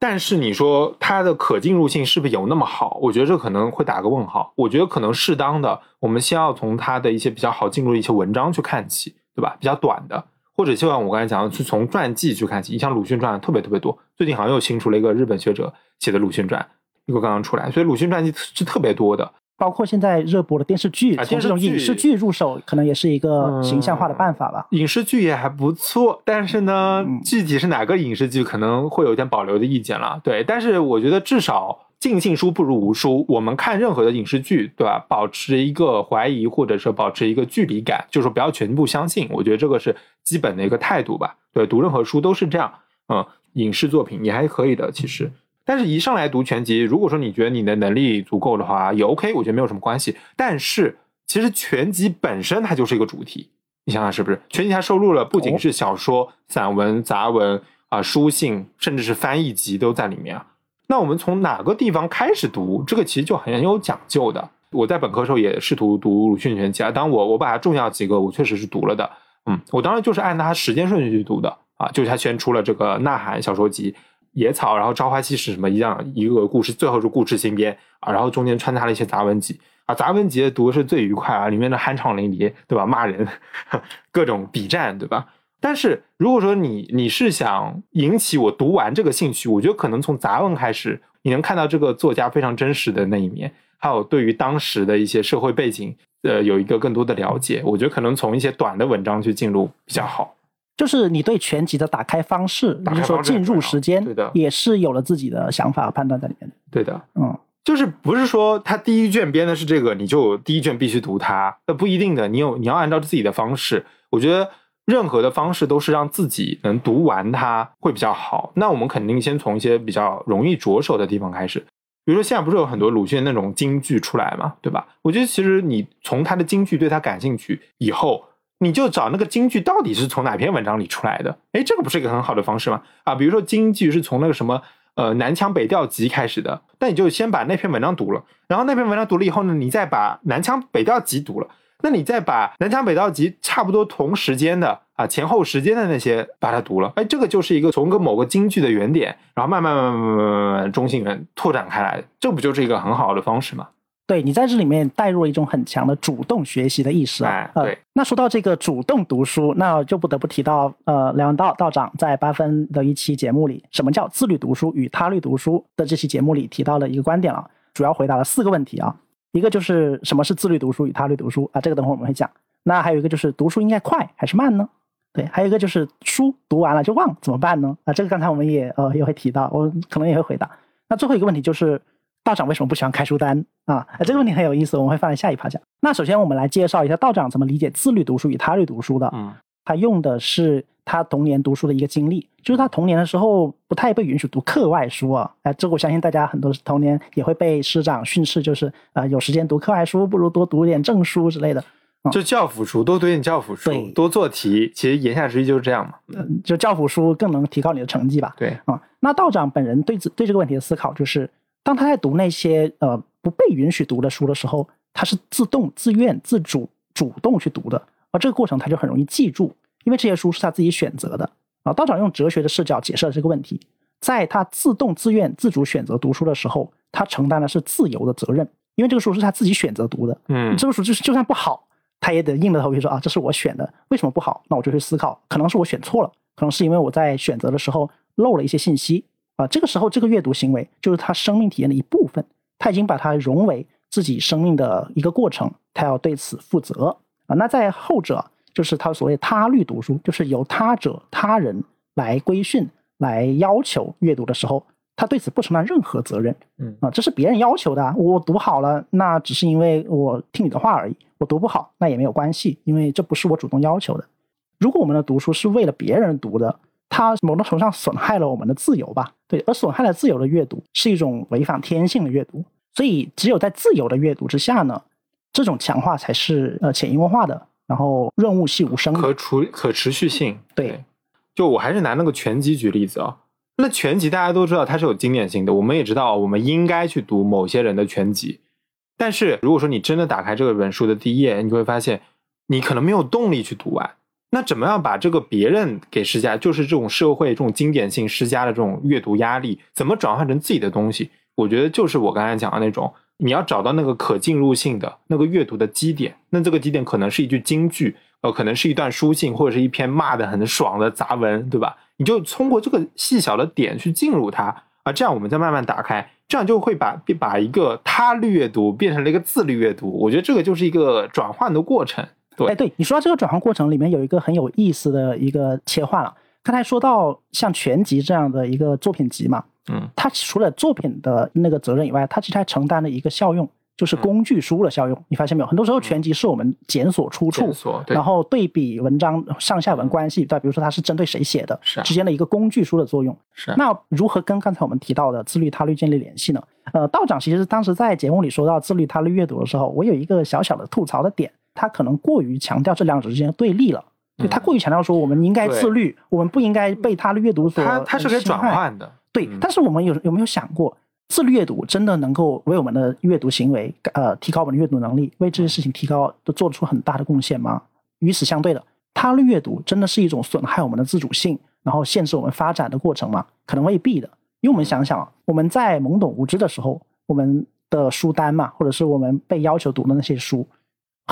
但是你说它的可进入性是不是有那么好？我觉得这可能会打个问号。我觉得可能适当的，我们先要从它的一些比较好进入的一些文章去看起，对吧？比较短的。或者就像我刚才讲的，去从传记去看起。你像鲁迅传特别特别多，最近好像又新出了一个日本学者写的鲁迅传，一个刚刚出来，所以鲁迅传记是特别多的。包括现在热播的电视剧，从这种影视剧入手，可能也是一个形象化的办法吧。影视剧也还不错，但是呢，具体是哪个影视剧，可能会有点保留的意见了。对，但是我觉得至少。尽信书不如无书。我们看任何的影视剧，对吧？保持一个怀疑，或者说保持一个距离感，就是说不要全部相信。我觉得这个是基本的一个态度吧。对，读任何书都是这样。嗯，影视作品也还可以的，其实。但是一上来读全集，如果说你觉得你的能力足够的话，也 OK，我觉得没有什么关系。但是其实全集本身它就是一个主题，你想想是不是？全集它收录了不仅是小说、散文、杂文啊、书信，甚至是翻译集都在里面啊。那我们从哪个地方开始读？这个其实就很有讲究的。我在本科时候也试图读鲁迅全集啊，当然我我把它重要几个我确实是读了的，嗯，我当时就是按它时间顺序去读的啊，就是他先出了这个《呐喊》小说集，《野草》，然后《朝花夕拾》什么一样一个故事，最后是故事新编啊，然后中间穿插了一些杂文集啊，杂文集读的是最愉快啊，里面的酣畅淋漓，对吧？骂人，各种比战，对吧？但是如果说你你是想引起我读完这个兴趣，我觉得可能从杂文开始，你能看到这个作家非常真实的那一面，还有对于当时的一些社会背景，呃，有一个更多的了解。我觉得可能从一些短的文章去进入比较好。就是你对全集的打开方式，打开就是说进入时间，对的也是有了自己的想法和判断在里面的。对的，嗯，就是不是说他第一卷编的是这个，你就第一卷必须读它，那不一定的。你有你要按照自己的方式，我觉得任何的方式都是让自己能读完它会比较好。那我们肯定先从一些比较容易着手的地方开始，比如说现在不是有很多鲁迅那种京剧出来嘛，对吧？我觉得其实你从他的京剧对他感兴趣以后，你就找那个京剧到底是从哪篇文章里出来的？哎，这个不是一个很好的方式吗？啊，比如说京剧是从那个什么呃《南腔北调集》开始的，那你就先把那篇文章读了，然后那篇文章读了以后呢，你再把《南腔北调集》读了，那你再把《南腔北调集》差不多同时间的啊前后时间的那些把它读了，哎，这个就是一个从个某个京剧的原点，然后慢慢慢慢慢慢慢慢中性人拓展开来，这不就是一个很好的方式吗？对你在这里面带入了一种很强的主动学习的意识啊。对，那说到这个主动读书，那就不得不提到呃梁文道道长在八分的一期节目里，什么叫自律读书与他律读书的这期节目里提到了一个观点了，主要回答了四个问题啊。一个就是什么是自律读书与他律读书啊，这个等会儿我们会讲。那还有一个就是读书应该快还是慢呢？对，还有一个就是书读完了就忘怎么办呢？啊，这个刚才我们也呃也会提到，我可能也会回答。那最后一个问题就是道长为什么不喜欢开书单啊？哎这个问题很有意思，我们会放在下一趴讲。那首先我们来介绍一下道长怎么理解自律读书与他律读书的。嗯他用的是他童年读书的一个经历，就是他童年的时候不太被允许读课外书啊。哎，这个我相信大家很多童年也会被师长训斥，就是呃有时间读课外书，不如多读点正书之类的。就教辅书，多读点教辅书，多做题。其实言下之意就是这样嘛。嗯，就教辅书更能提高你的成绩吧。对，啊、那道长本人对这对这个问题的思考就是，当他在读那些呃不被允许读的书的时候，他是自动、自愿、自主、主动去读的，而这个过程他就很容易记住，因为这些书是他自己选择的。啊，道长用哲学的视角解释了这个问题，在他自动、自愿、自主选择读书的时候，他承担的是自由的责任，因为这个书是他自己选择读的。嗯这个书就是就算不好，他也得硬着头皮说啊，这是我选的，为什么不好？那我就去思考，可能是我选错了，可能是因为我在选择的时候漏了一些信息啊。这个时候，这个阅读行为就是他生命体验的一部分，他已经把它融为自己生命的一个过程，他要对此负责啊。那在后者，就是他所谓他律读书，就是由他者、他人来规训、来要求阅读的时候，他对此不承担任何责任。嗯啊，这是别人要求的啊，我读好了，那只是因为我听你的话而已。我读不好，那也没有关系，因为这不是我主动要求的。如果我们的读书是为了别人读的，它某种程度上损害了我们的自由吧？对，而损害了自由的阅读是一种违反天性的阅读。所以，只有在自由的阅读之下呢，这种强化才是呃潜移默化的，然后润物细无声的。可除可持续性。对，就我还是拿那个全集举例子啊、那全集大家都知道它是有经典性的，我们也知道我们应该去读某些人的全集。但是如果说你真的打开这个本书的第一页，你就会发现你可能没有动力去读完。那怎么样把这个别人给施加，就是这种社会这种经典性施加的这种阅读压力，怎么转换成自己的东西？我觉得就是我刚才讲的那种，你要找到那个可进入性的那个阅读的基点。那这个基点可能是一句京剧，呃，可能是一段书信，或者是一篇骂的很爽的杂文，对吧？你就通过这个细小的点去进入它啊，这样我们再慢慢打开，这样就会把把一个他律阅读变成了一个自律阅读。我觉得这个就是一个转换的过程。对哎，对你说到这个转换过程里面有一个很有意思的一个切换了。刚才说到像全集这样的一个作品集嘛，嗯，它除了作品的那个责任以外，它其实还承担了一个效用，就是嗯工具书的效用。你发现没有？很多时候全集是我们检索出处检，索对然后对比文章上下文关系，对比如说它是针对谁写的是啊之间的一个工具书的作用。是啊那如何跟刚才我们提到的自律他律建立联系呢？呃，道长其实当时在节目里说到自律他律阅读的时候，我有一个小小的吐槽的点，他可能过于强调这两者之间的对立了。对他过于强调说我们应该自律，我们不应该被他的阅读所他他是可以转换的，对，但是我们有有没有想过，自律阅读真的能够为我们的阅读行为，呃，提高我们的阅读能力，为这些事情提高都做出很大的贡献吗？与此相对的，他律阅读真的是一种损害我们的自主性，然后限制我们发展的过程吗？可能未必的，因为我们想想，我们在懵懂无知的时候，我们的书单嘛，或者是我们被要求读的那些书。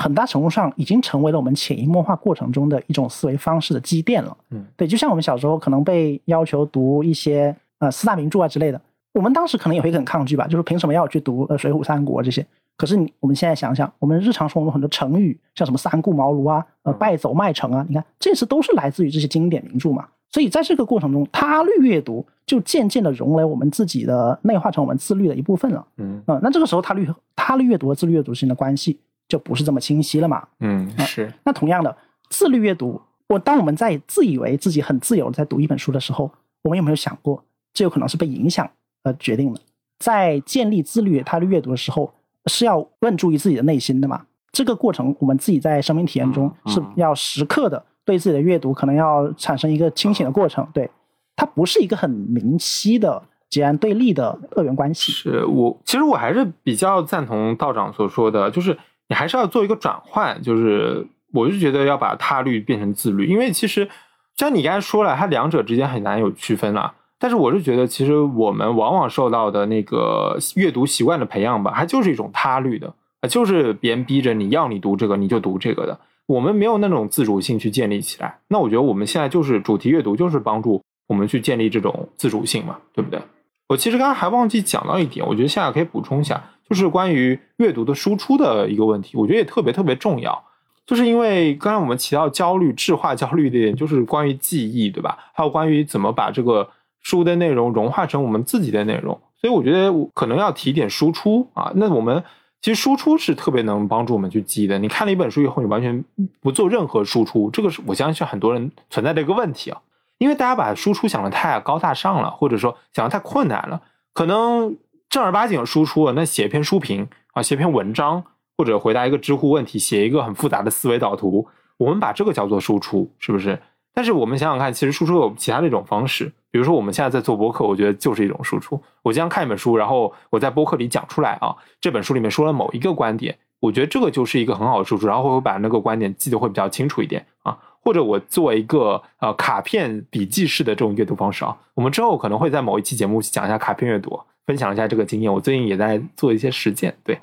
很大程度上已经成为了我们潜移默化过程中的一种思维方式的积淀了。嗯，对，就像我们小时候可能被要求读一些呃四大名著啊之类的，我们当时可能也会很抗拒吧，就是凭什么要去读呃《水浒》《三国》这些？可是你我们现在想想，我们日常生活中很多成语，像什么三顾茅庐啊、呃败走麦城啊，你看这些都是来自于这些经典名著嘛。所以在这个过程中，他律阅读就渐渐的融为我们自己的内化成我们自律的一部分了。嗯嗯，那这个时候他律他律阅读和自律阅读之间的关系。就不是这么清晰了嘛？嗯，是。那同样的，自律阅读，我当我们在自以为自己很自由的在读一本书的时候，我们有没有想过，这有可能是被影响而决定的？在建立自律他的阅读的时候，是要问注意自己的内心的嘛？这个过程，我们自己在生命体验中是要时刻的对自己的阅读可能要产生一个清醒的过程。对，它不是一个很明晰的截然对立的二元关系。是我其实我还是比较赞同道长所说的，就是。你还是要做一个转换，就是我就觉得要把他律变成自律，因为其实像你刚才说了，它两者之间很难有区分了。但是我是觉得，其实我们往往受到的那个阅读习惯的培养吧，它就是一种他律的啊，就是别人逼着你要你读这个，你就读这个的。我们没有那种自主性去建立起来。那我觉得我们现在就是主题阅读，就是帮助我们去建立这种自主性嘛，对不对？我其实刚刚还忘记讲到一点，我觉得现在可以补充一下。就是关于阅读的输出的一个问题，我觉得也特别特别重要。就是因为刚才我们提到焦虑、质化焦虑的点，就是关于记忆，对吧？还有关于怎么把这个书的内容融化成我们自己的内容。所以我觉得可能要提点输出啊。那我们其实输出是特别能帮助我们去记忆的。你看了一本书以后，你完全不做任何输出，这个是我相信很多人存在的一个问题啊。因为大家把输出想的太高大上了，或者说想的太困难了，可能。正儿八经输出，那写一篇书评啊，写篇文章，或者回答一个知乎问题，写一个很复杂的思维导图，我们把这个叫做输出，是不是？但是我们想想看，其实输出有其他的一种方式，比如说我们现在在做播客，我觉得就是一种输出。我经常看一本书，然后我在播客里讲出来啊，这本书里面说了某一个观点，我觉得这个就是一个很好的输出，然后会把那个观点记得会比较清楚一点啊。或者我做一个呃卡片笔记式的这种阅读方式啊，我们之后可能会在某一期节目讲一下卡片阅读。分享一下这个经验，我最近也在做一些实践。对，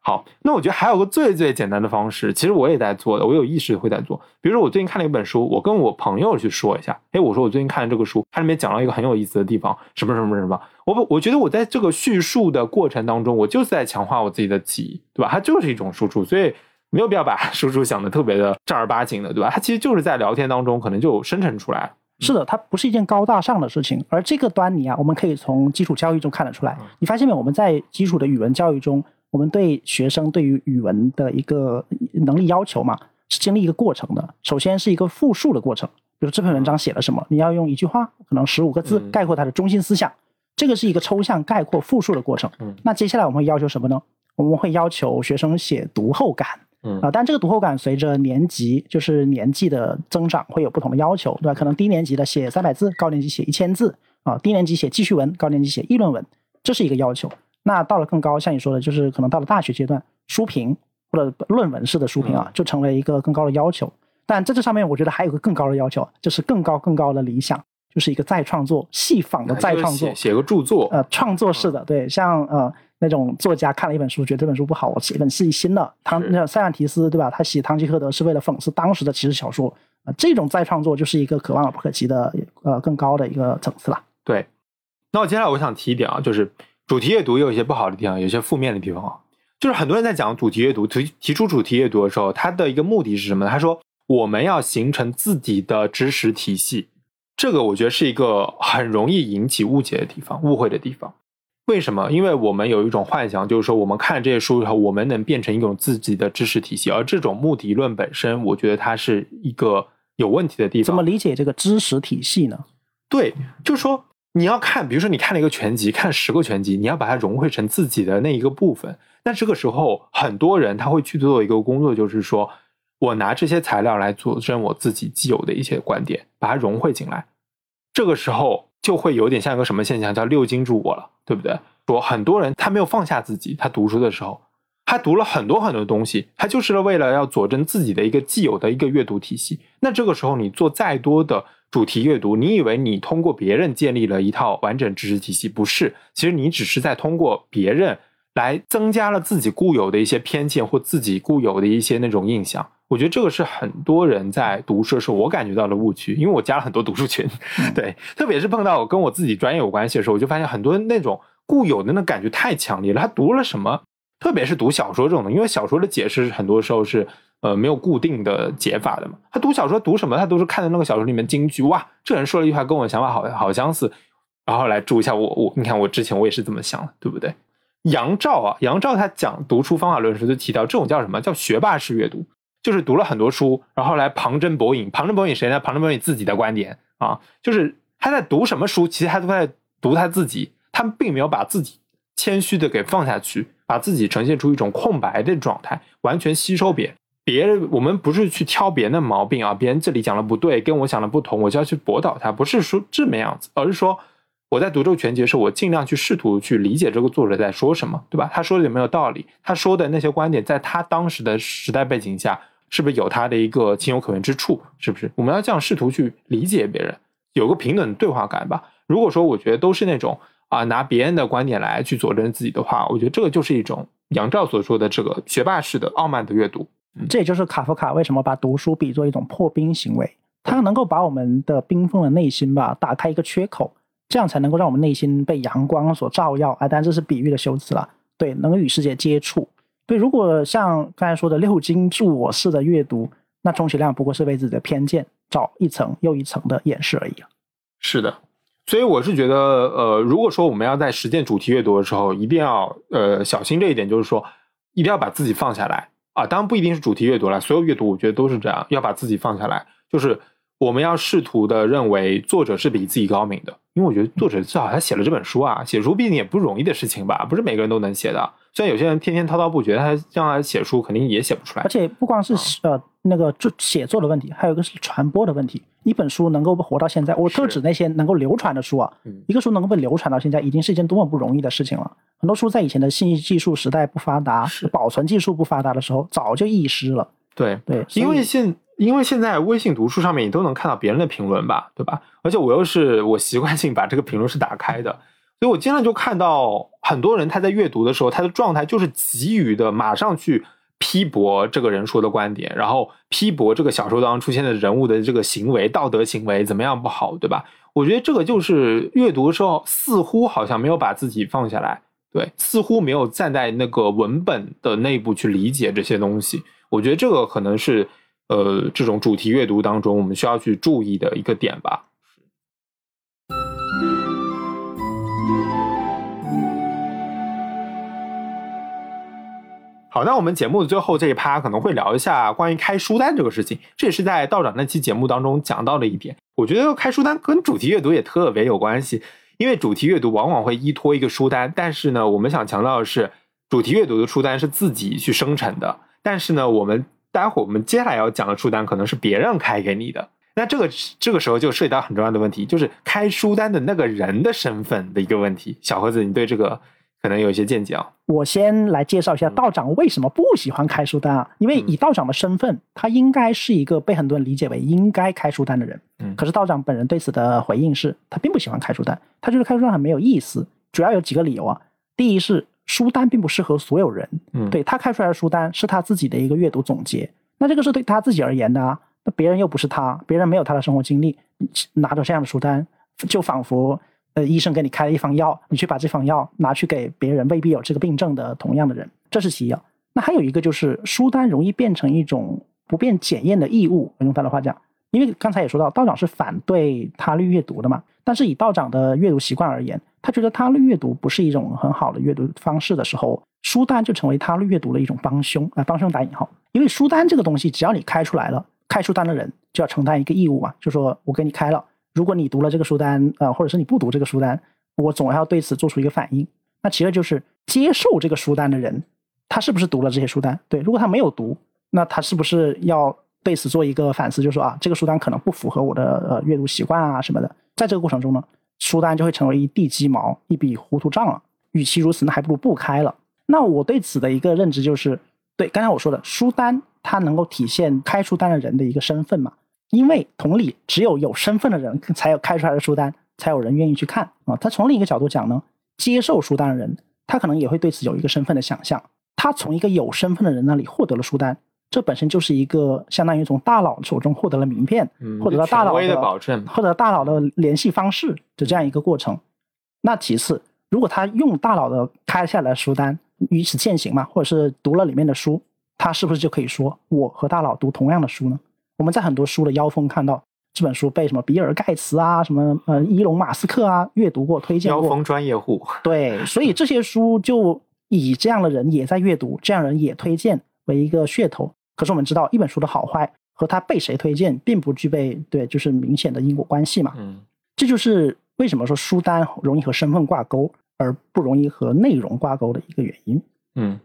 好，那我觉得还有个最最简单的方式，其实我也在做的，我有意识会在做。比如说，我最近看了一本书，我跟我朋友去说一下，哎，我说我最近看了这个书，它里面讲了一个很有意思的地方，什么什么什么。我不，我觉得我在这个叙述的过程当中，我就是在强化我自己的记忆，对吧？它就是一种输出，所以没有必要把 输出想的特别的正儿八经的，对吧？它其实就是在聊天当中可能就生成出来。是的，它不是一件高大上的事情，而这个端倪啊，我们可以从基础教育中看得出来。你发现没有？我们在基础的语文教育中，我们对学生对于语文的一个能力要求嘛，是经历一个过程的。首先是一个复述的过程，比如这篇文章写了什么，你要用一句话，可能十五个字概括它的中心思想，这个是一个抽象概括复述的过程。那接下来我们会要求什么呢？我们会要求学生写读后感。嗯啊，但这个读后感随着年级就是年纪的增长会有不同的要求，对吧？可能低年级的写三百字，高年级写一千字啊。低年级写记叙文，高年级写议论文，这是一个要求。那到了更高，像你说的，就是可能到了大学阶段，书评或者论文式的书评啊，就成了一个更高的要求。但在这上面，我觉得还有个更高的要求，就是更高更高的理想，就是一个再创作、细仿的再创作，写个著作，呃，创作式的，对，像呃。那种作家看了一本书，觉得这本书不好，我写一本自己新的。汤那塞万提斯对吧？他写《堂吉诃德》是为了讽刺当时的骑士小说啊。这种再创作就是一个可望而不可及的呃更高的一个层次了。对。那我接下来我想提一点啊，就是主题阅读有一些不好的地方，有些负面的地方啊。就是很多人在讲主题阅读提提出主题阅读的时候，他的一个目的是什么呢？他说我们要形成自己的知识体系，这个我觉得是一个很容易引起误解的地方、误会的地方。为什么？因为我们有一种幻想，就是说我们看这些书以后，我们能变成一种自己的知识体系，而这种目的论本身，我觉得它是一个有问题的地方。怎么理解这个知识体系呢？对，就是说你要看，比如说你看了一个全集，看十个全集，你要把它融汇成自己的那一个部分。那这个时候，很多人他会去做一个工作，就是说我拿这些材料来佐证我自己既有的一些观点，把它融汇进来。这个时候。就会有点像一个什么现象，叫六经注我了，对不对？说很多人他没有放下自己，他读书的时候，他读了很多很多东西，他就是为了要佐证自己的一个既有的一个阅读体系。那这个时候你做再多的主题阅读，你以为你通过别人建立了一套完整知识体系，不是？其实你只是在通过别人来增加了自己固有的一些偏见或自己固有的一些那种印象。我觉得这个是很多人在读书的时候我感觉到的误区，因为我加了很多读书群，对，特别是碰到我跟我自己专业有关系的时候，我就发现很多那种固有的那感觉太强烈了。他读了什么，特别是读小说这种的，因为小说的解释很多时候是呃没有固定的解法的嘛。他读小说读什么，他都是看的那个小说里面金句，哇，这人说了一句话跟我的想法好好相似，然后来注一下我我，你看我之前我也是这么想的，对不对？杨照啊，杨照他讲读书方法论时就提到这种叫什么叫学霸式阅读。就是读了很多书，然后来旁征博引。旁征博引谁呢？旁征博引自己的观点啊。就是他在读什么书，其实他都在读他自己。他并没有把自己谦虚的给放下去，把自己呈现出一种空白的状态，完全吸收别别人。我们不是去挑别人的毛病啊，别人这里讲的不对，跟我想的不同，我就要去驳倒他。不是说这么样子，而是说我在读这个全集的时候，我尽量去试图去理解这个作者在说什么，对吧？他说的有没有道理？他说的那些观点，在他当时的时代背景下。是不是有他的一个情有可原之处？是不是我们要这样试图去理解别人，有个平等的对话感吧？如果说我觉得都是那种啊拿别人的观点来去佐证自己的话，我觉得这个就是一种杨照所说的这个学霸式的傲慢的阅读。这也就是卡夫卡为什么把读书比作一种破冰行为，他能够把我们的冰封的内心吧打开一个缺口，这样才能够让我们内心被阳光所照耀。啊，当然这是比喻的修辞了，对，能与世界接触。对，如果像刚才说的六经注我式的阅读，那充其量不过是为自己的偏见找一层又一层的掩饰而已是的，所以我是觉得，呃，如果说我们要在实践主题阅读的时候，一定要呃小心这一点，就是说一定要把自己放下来啊。当然不一定是主题阅读了，所有阅读我觉得都是这样，要把自己放下来，就是我们要试图的认为作者是比自己高明的，因为我觉得作者至少他写了这本书啊，写书毕竟也不容易的事情吧，不是每个人都能写的。虽然有些人天天滔滔不绝，他将来写书肯定也写不出来。而且不光是呃那个就写作的问题，还有一个是传播的问题。一本书能够活到现在，我特指那些能够流传的书啊。一个书能够被流传到现在，已经是一件多么不容易的事情了。很多书在以前的信息技术时代不发达、保存技术不发达的时候，早就遗失了。对对，因为现因为现在微信读书上面你都能看到别人的评论吧，对吧？而且我又是我习惯性把这个评论是打开的。所以我经常就看到很多人他在阅读的时候，他的状态就是急于的马上去批驳这个人说的观点，然后批驳这个小说当中出现的人物的这个行为、道德行为怎么样不好，对吧？我觉得这个就是阅读的时候似乎好像没有把自己放下来，对，似乎没有站在那个文本的内部去理解这些东西。我觉得这个可能是呃这种主题阅读当中我们需要去注意的一个点吧。好，那我们节目的最后这一趴可能会聊一下关于开书单这个事情，这也是在道长那期节目当中讲到的一点。我觉得开书单跟主题阅读也特别有关系，因为主题阅读往往会依托一个书单，但是呢，我们想强调的是，主题阅读的书单是自己去生成的，但是呢，我们待会儿我们接下来要讲的书单可能是别人开给你的，那这个这个时候就涉及到很重要的问题，就是开书单的那个人的身份的一个问题。小盒子，你对这个？可能有一些见解啊。我先来介绍一下道长为什么不喜欢开书单啊？因为以道长的身份，他应该是一个被很多人理解为应该开书单的人。嗯。可是道长本人对此的回应是，他并不喜欢开书单，他觉得开书单很没有意思。主要有几个理由啊。第一是书单并不适合所有人。嗯。对他开出来的书单是他自己的一个阅读总结，那这个是对他自己而言的啊。那别人又不是他，别人没有他的生活经历，拿着这样的书单，就仿佛。呃，医生给你开了一方药，你去把这方药拿去给别人未必有这个病症的同样的人，这是其一。那还有一个就是书单容易变成一种不便检验的义务。用他的话讲，因为刚才也说到，道长是反对他律阅读的嘛。但是以道长的阅读习惯而言，他觉得他律阅读不是一种很好的阅读方式的时候，书单就成为他律阅读的一种帮凶啊，帮凶打引号。因为书单这个东西，只要你开出来了，开书单的人就要承担一个义务嘛，就说我给你开了。如果你读了这个书单，呃，或者是你不读这个书单，我总要对此做出一个反应。那其实就是接受这个书单的人，他是不是读了这些书单？对，如果他没有读，那他是不是要对此做一个反思？就说啊，这个书单可能不符合我的呃阅读习惯啊什么的。在这个过程中呢，书单就会成为一地鸡毛、一笔糊涂账了。与其如此，那还不如不开了。那我对此的一个认知就是，对刚才我说的书单，它能够体现开书单的人的一个身份嘛？因为同理，只有有身份的人才有开出来的书单，才有人愿意去看啊。他从另一个角度讲呢，接受书单的人，他可能也会对此有一个身份的想象。他从一个有身份的人那里获得了书单，这本身就是一个相当于从大佬手中获得了名片，获得了大佬的保证，获得大佬的联系方式的这样一个过程。那其次，如果他用大佬的开下来的书单，以此践行嘛，或者是读了里面的书，他是不是就可以说我和大佬读同样的书呢？我们在很多书的腰封看到这本书被什么比尔盖茨啊、什么呃伊隆马斯克啊阅读过、推荐过。腰封专业户。对，所以这些书就以这样的人也在阅读，这样人也推荐为一个噱头。可是我们知道，一本书的好坏和它被谁推荐，并不具备对，就是明显的因果关系嘛。嗯，这就是为什么说书单容易和身份挂钩。而不容易和内容挂钩的一个原因。嗯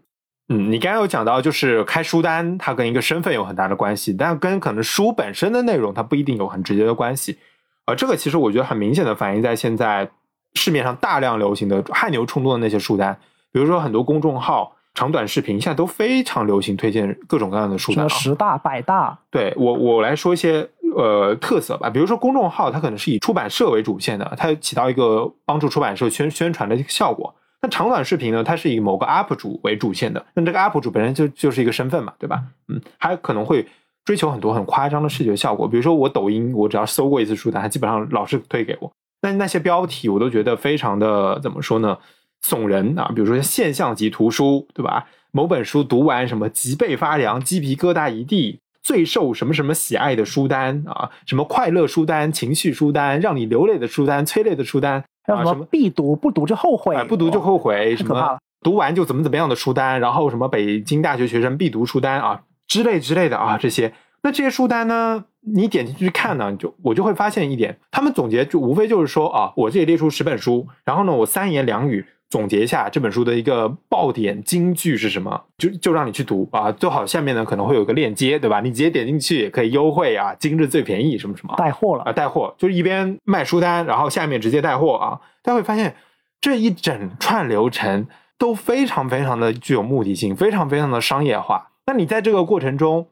嗯，你刚刚有讲到，就是开书单，它跟一个身份有很大的关系，但跟可能书本身的内容，它不一定有很直接的关系。啊这个其实我觉得很明显的反映在现在市面上大量流行的汗牛充栋的那些书单，比如说很多公众号、长短视频，现在都非常流行推荐各种各样的书单，十大、百大。对我，我来说一些。呃，特色吧，比如说公众号，它可能是以出版社为主线的，它起到一个帮助出版社宣宣传的一个效果。那长短视频呢，它是以某个 UP 主为主线的，那这个 UP 主本身就就是一个身份嘛，对吧？嗯，还可能会追求很多很夸张的视觉效果，比如说我抖音，我只要搜过一次书单，它基本上老是推给我。那那些标题我都觉得非常的怎么说呢？耸人啊，比如说现象级图书，对吧？某本书读完什么脊背发凉，鸡皮疙瘩一地。最受什么什么喜爱的书单啊？什么快乐书单、情绪书单、让你流泪的书单、催泪的书单，还有什么必读不读就后悔，不读就后悔，什么读完就怎么怎么样的书单，然后什么北京大学学生必读书单啊之类之类的啊这些。那这些书单呢，你点进去看呢，就我就会发现一点，他们总结就无非就是说啊，我这里列出十本书，然后呢，我三言两语。总结一下这本书的一个爆点金句是什么？就就让你去读啊！最好下面呢可能会有个链接，对吧？你直接点进去也可以优惠啊，今日最便宜什么什么带货了啊！带货就是一边卖书单，然后下面直接带货啊！大家会发现这一整串流程都非常非常的具有目的性，非常非常的商业化。那你在这个过程中，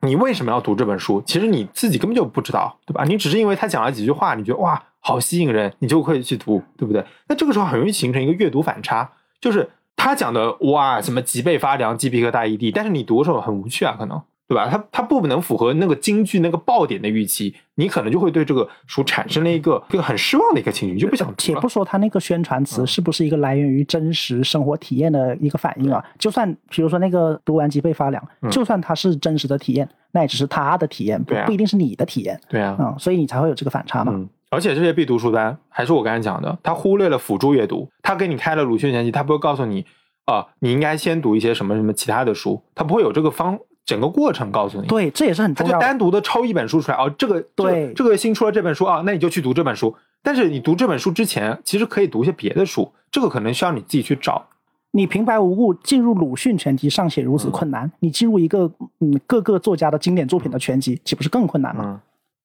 你为什么要读这本书？其实你自己根本就不知道，对吧？你只是因为他讲了几句话，你觉得哇。好吸引人，你就会去读，对不对？那这个时候很容易形成一个阅读反差，就是他讲的哇，什么脊背发凉、鸡皮疙瘩一地，但是你读的时候很无趣啊，可能对吧？他他不能符合那个京剧那个爆点的预期，你可能就会对这个书产生了一个一个很失望的一个情绪，你就不想。且不说他那个宣传词是不是一个来源于真实生活体验的一个反应啊？就算比如说那个读完脊背发凉，就算它是真实的体验，那也只是他的体验，不不一定是你的体验。对啊，嗯，所以你才会有这个反差嘛。而且这些必读书单还是我刚才讲的，他忽略了辅助阅读。他给你开了鲁迅全集，他不会告诉你，啊，你应该先读一些什么什么其他的书，他不会有这个方整个过程告诉你。对，这也是很重要。他就单独的抽一本书出来，哦，这个对，这个新出了这本书啊，那你就去读这本书。但是你读这本书之前，其实可以读一些别的书，这个可能需要你自己去找。你平白无故进入鲁迅全集尚且如此困难，你进入一个嗯各个作家的经典作品的全集，岂不是更困难吗？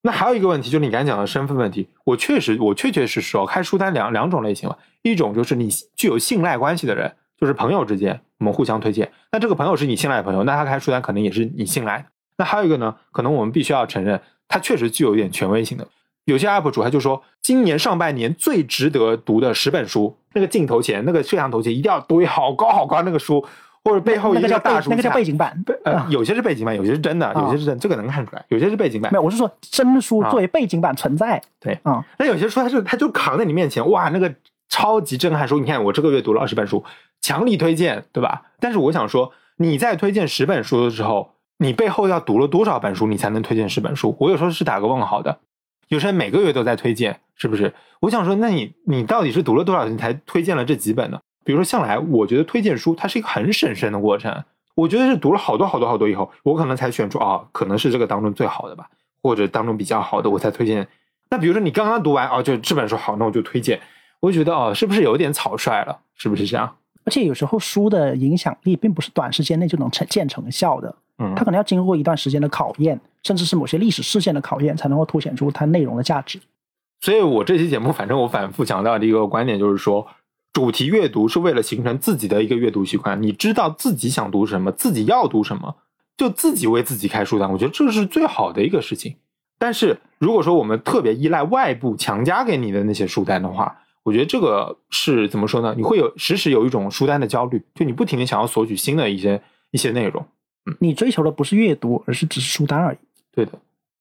那还有一个问题，就是你刚才讲的身份问题。我确实，我确确实实哦，开书单两两种类型了。一种就是你具有信赖关系的人，就是朋友之间，我们互相推荐。那这个朋友是你信赖的朋友，那他开书单可能也是你信赖的。那还有一个呢，可能我们必须要承认，他确实具有一点权威性的。有些 UP 主他就说，今年上半年最值得读的十本书，那个镜头前，那个摄像头前一定要堆好高好高那个书。或者背后一个叫大书，那个叫背景板。呃，有些是背景板，有些是真的，有些是真，这个能看出来。有些是背景板。没有，我是说真书作为背景板存在。对，嗯，那有些书它是它就扛在你面前，哇，那个超级震撼书。你看我这个月读了二十本书，强力推荐，对吧？但是我想说，你在推荐十本书的时候，你背后要读了多少本书，你才能推荐十本书？我有时候是打个问号的。有些人每个月都在推荐，是不是？我想说，那你你到底是读了多少你才推荐了这几本呢？比如说，向来我觉得推荐书它是一个很审慎的过程。我觉得是读了好多好多好多以后，我可能才选出啊，可能是这个当中最好的吧，或者当中比较好的，我才推荐。那比如说你刚刚读完啊，就这本书好，那我就推荐。我就觉得哦，是不是有点草率了？是不是这样？而且有时候书的影响力并不是短时间内就能成见成效的，嗯，它可能要经过一段时间的考验，甚至是某些历史事件的考验，才能够凸显出它内容的价值。所以我这期节目，反正我反复强调的一个观点就是说，主题阅读是为了形成自己的一个阅读习惯。你知道自己想读什么，自己要读什么，就自己为自己开书单。我觉得这是最好的一个事情。但是如果说我们特别依赖外部强加给你的那些书单的话，我觉得这个是怎么说呢？你会有时时有一种书单的焦虑，就你不停的想要索取新的一些一些内容。嗯你追求的不是阅读，而是只是书单而已。对的。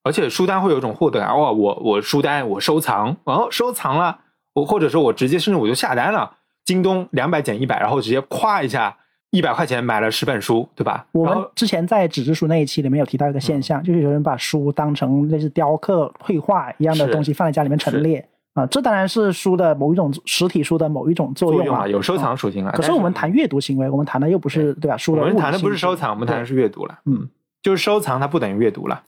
而且书单会有一种获得感，哇，我我书单我收藏，哦，收藏了，我或者说我直接甚至我就下单了，京东两百减一百，然后直接咵一下一百块钱买了十本书，对吧？我们之前在纸质书那一期里面有提到一个现象，就是有人把书当成类似雕刻、绘画一样的东西放在家里面陈列啊，这当然是书的某一种实体书的某一种作用啊，有收藏属性啊。可是我们谈阅读行为，我们谈的又不是对吧？书的我们谈的不是收藏，我们谈的是阅读了，嗯，就是收藏它不等于阅读了。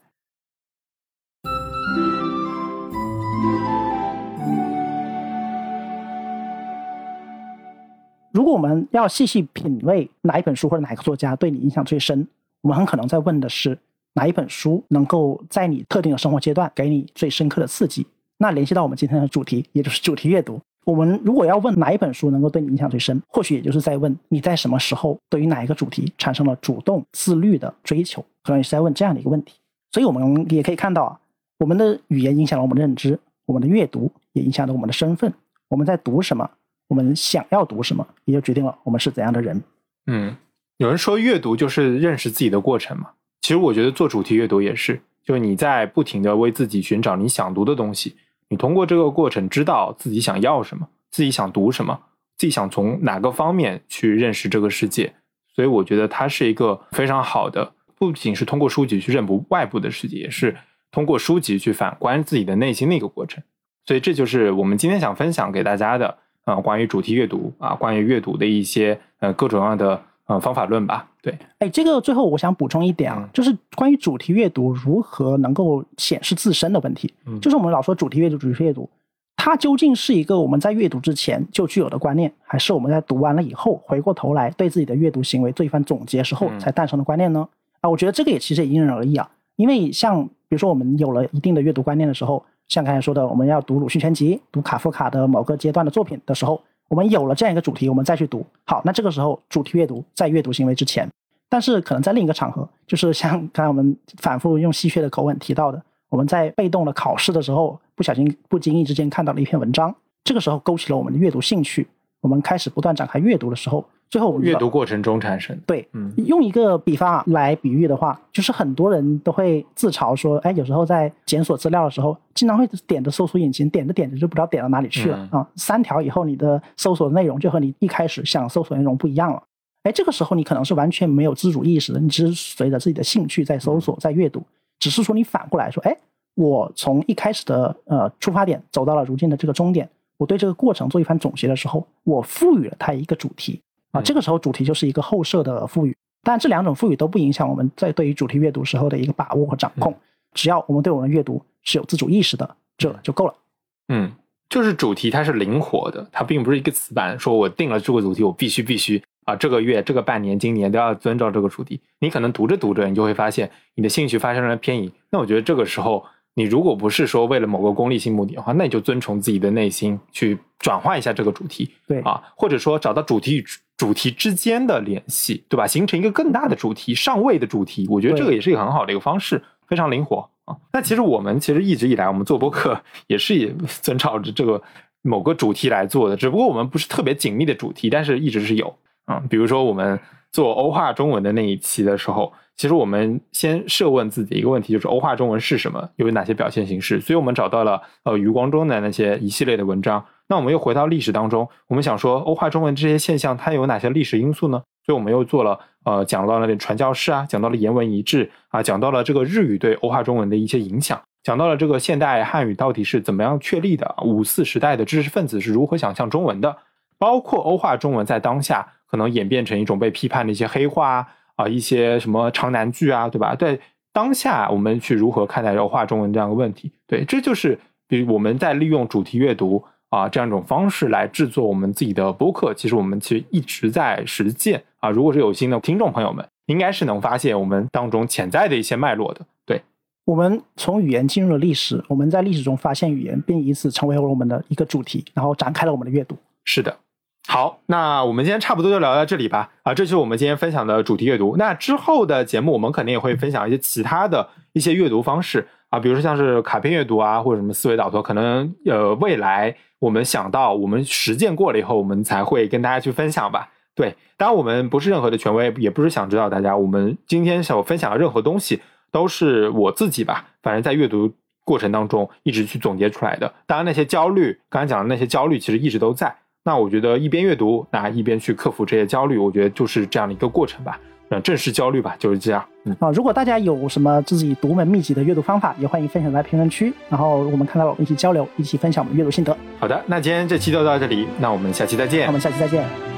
如果我们要细细品味哪一本书或者哪个作家对你影响最深，我们很可能在问的是哪一本书能够在你特定的生活阶段给你最深刻的刺激。那联系到我们今天的主题，也就是主题阅读。我们如果要问哪一本书能够对你影响最深，或许也就是在问你在什么时候对于哪一个主题产生了主动自律的追求，可能也是在问这样的一个问题。所以我们也可以看到啊，我们的语言影响了我们的认知，我们的阅读也影响了我们的身份。我们在读什么？我们想要读什么，也就决定了我们是怎样的人。嗯，有人说阅读就是认识自己的过程嘛。其实我觉得做主题阅读也是，就是你在不停的为自己寻找你想读的东西，你通过这个过程知道自己想要什么，自己想读什么，自己想从哪个方面去认识这个世界。所以我觉得它是一个非常好的，不仅是通过书籍去认读外部的世界，也是通过书籍去反观自己的内心的一个过程。所以这就是我们今天想分享给大家的。啊，关于主题阅读啊，关于阅读的一些呃各种各样的呃方法论吧。对，哎，这个最后我想补充一点啊，就是关于主题阅读如何能够显示自身的问题。嗯，就是我们老说主题阅读，主题阅读，它究竟是一个我们在阅读之前就具有的观念，还是我们在读完了以后回过头来对自己的阅读行为做一番总结时候才诞生的观念呢？啊，我觉得这个也其实也因人而异啊。因为像比如说我们有了一定的阅读观念的时候。像刚才说的，我们要读鲁迅全集、读卡夫卡的某个阶段的作品的时候，我们有了这样一个主题，我们再去读。好，那这个时候主题阅读在阅读行为之前，但是可能在另一个场合，就是像刚才我们反复用戏谑的口吻提到的，我们在被动的考试的时候，不小心、不经意之间看到了一篇文章，这个时候勾起了我们的阅读兴趣，我们开始不断展开阅读的时候。最后我们，阅读过程中产生对，嗯，用一个比方来比喻的话，就是很多人都会自嘲说，哎，有时候在检索资料的时候，经常会点着搜索引擎，点着点着就不知道点到哪里去了啊。三条以后，你的搜索内容就和你一开始想搜索内容不一样了。哎，这个时候你可能是完全没有自主意识的，你只是随着自己的兴趣在搜索、在阅读，只是说你反过来说，哎，我从一开始的呃出发点走到了如今的这个终点，我对这个过程做一番总结的时候，我赋予了它一个主题。啊，这个时候主题就是一个后设的赋予，但这两种赋予都不影响我们在对于主题阅读时候的一个把握和掌控。只要我们对我们的阅读是有自主意识的，这就够了。嗯，就是主题它是灵活的，它并不是一个死板，说我定了这个主题，我必须必须啊，这个月、这个半年、今年都要遵照这个主题。你可能读着读着，你就会发现你的兴趣发生了偏移。那我觉得这个时候。你如果不是说为了某个功利性目的的话，那你就遵从自己的内心去转换一下这个主题，对啊，或者说找到主题与主题之间的联系，对吧？形成一个更大的主题，上位的主题，我觉得这个也是一个很好的一个方式，非常灵活啊。那其实我们其实一直以来，我们做播客也是也 遵照着这个某个主题来做的，只不过我们不是特别紧密的主题，但是一直是有啊。比如说我们做欧化中文的那一期的时候。其实我们先设问自己一个问题，就是欧化中文是什么，有哪些表现形式？所以我们找到了呃余光中的那些一系列的文章。那我们又回到历史当中，我们想说欧化中文这些现象它有哪些历史因素呢？所以我们又做了呃讲到了传教士啊，讲到了言文一致啊，讲到了这个日语对欧化中文的一些影响，讲到了这个现代汉语到底是怎么样确立的，五四时代的知识分子是如何想象中文的，包括欧化中文在当下可能演变成一种被批判的一些黑化。啊，一些什么长难句啊，对吧？在当下我们去如何看待要画中文这样的问题？对，这就是比如我们在利用主题阅读啊这样一种方式来制作我们自己的播客。其实我们其实一直在实践啊。如果是有心的听众朋友们，应该是能发现我们当中潜在的一些脉络的。对，我们从语言进入了历史，我们在历史中发现语言，并以此成为了我们的一个主题，然后展开了我们的阅读。是的。好，那我们今天差不多就聊到这里吧。啊，这就是我们今天分享的主题阅读。那之后的节目，我们肯定也会分享一些其他的一些阅读方式啊，比如说像是卡片阅读啊，或者什么思维导图，可能呃未来我们想到我们实践过了以后，我们才会跟大家去分享吧。对，当然我们不是任何的权威，也不是想指导大家。我们今天想分享的任何东西，都是我自己吧，反正在阅读过程当中一直去总结出来的。当然那些焦虑，刚才讲的那些焦虑，其实一直都在。那我觉得一边阅读，那一边去克服这些焦虑，我觉得就是这样的一个过程吧。嗯，正视焦虑吧，就是这样。嗯啊，如果大家有什么自己独门秘籍的阅读方法，也欢迎分享在评论区，然后我们看到一起交流，一起分享我们阅读心得。好的，那今天这期就到这里，那我们下期再见。我们下期再见。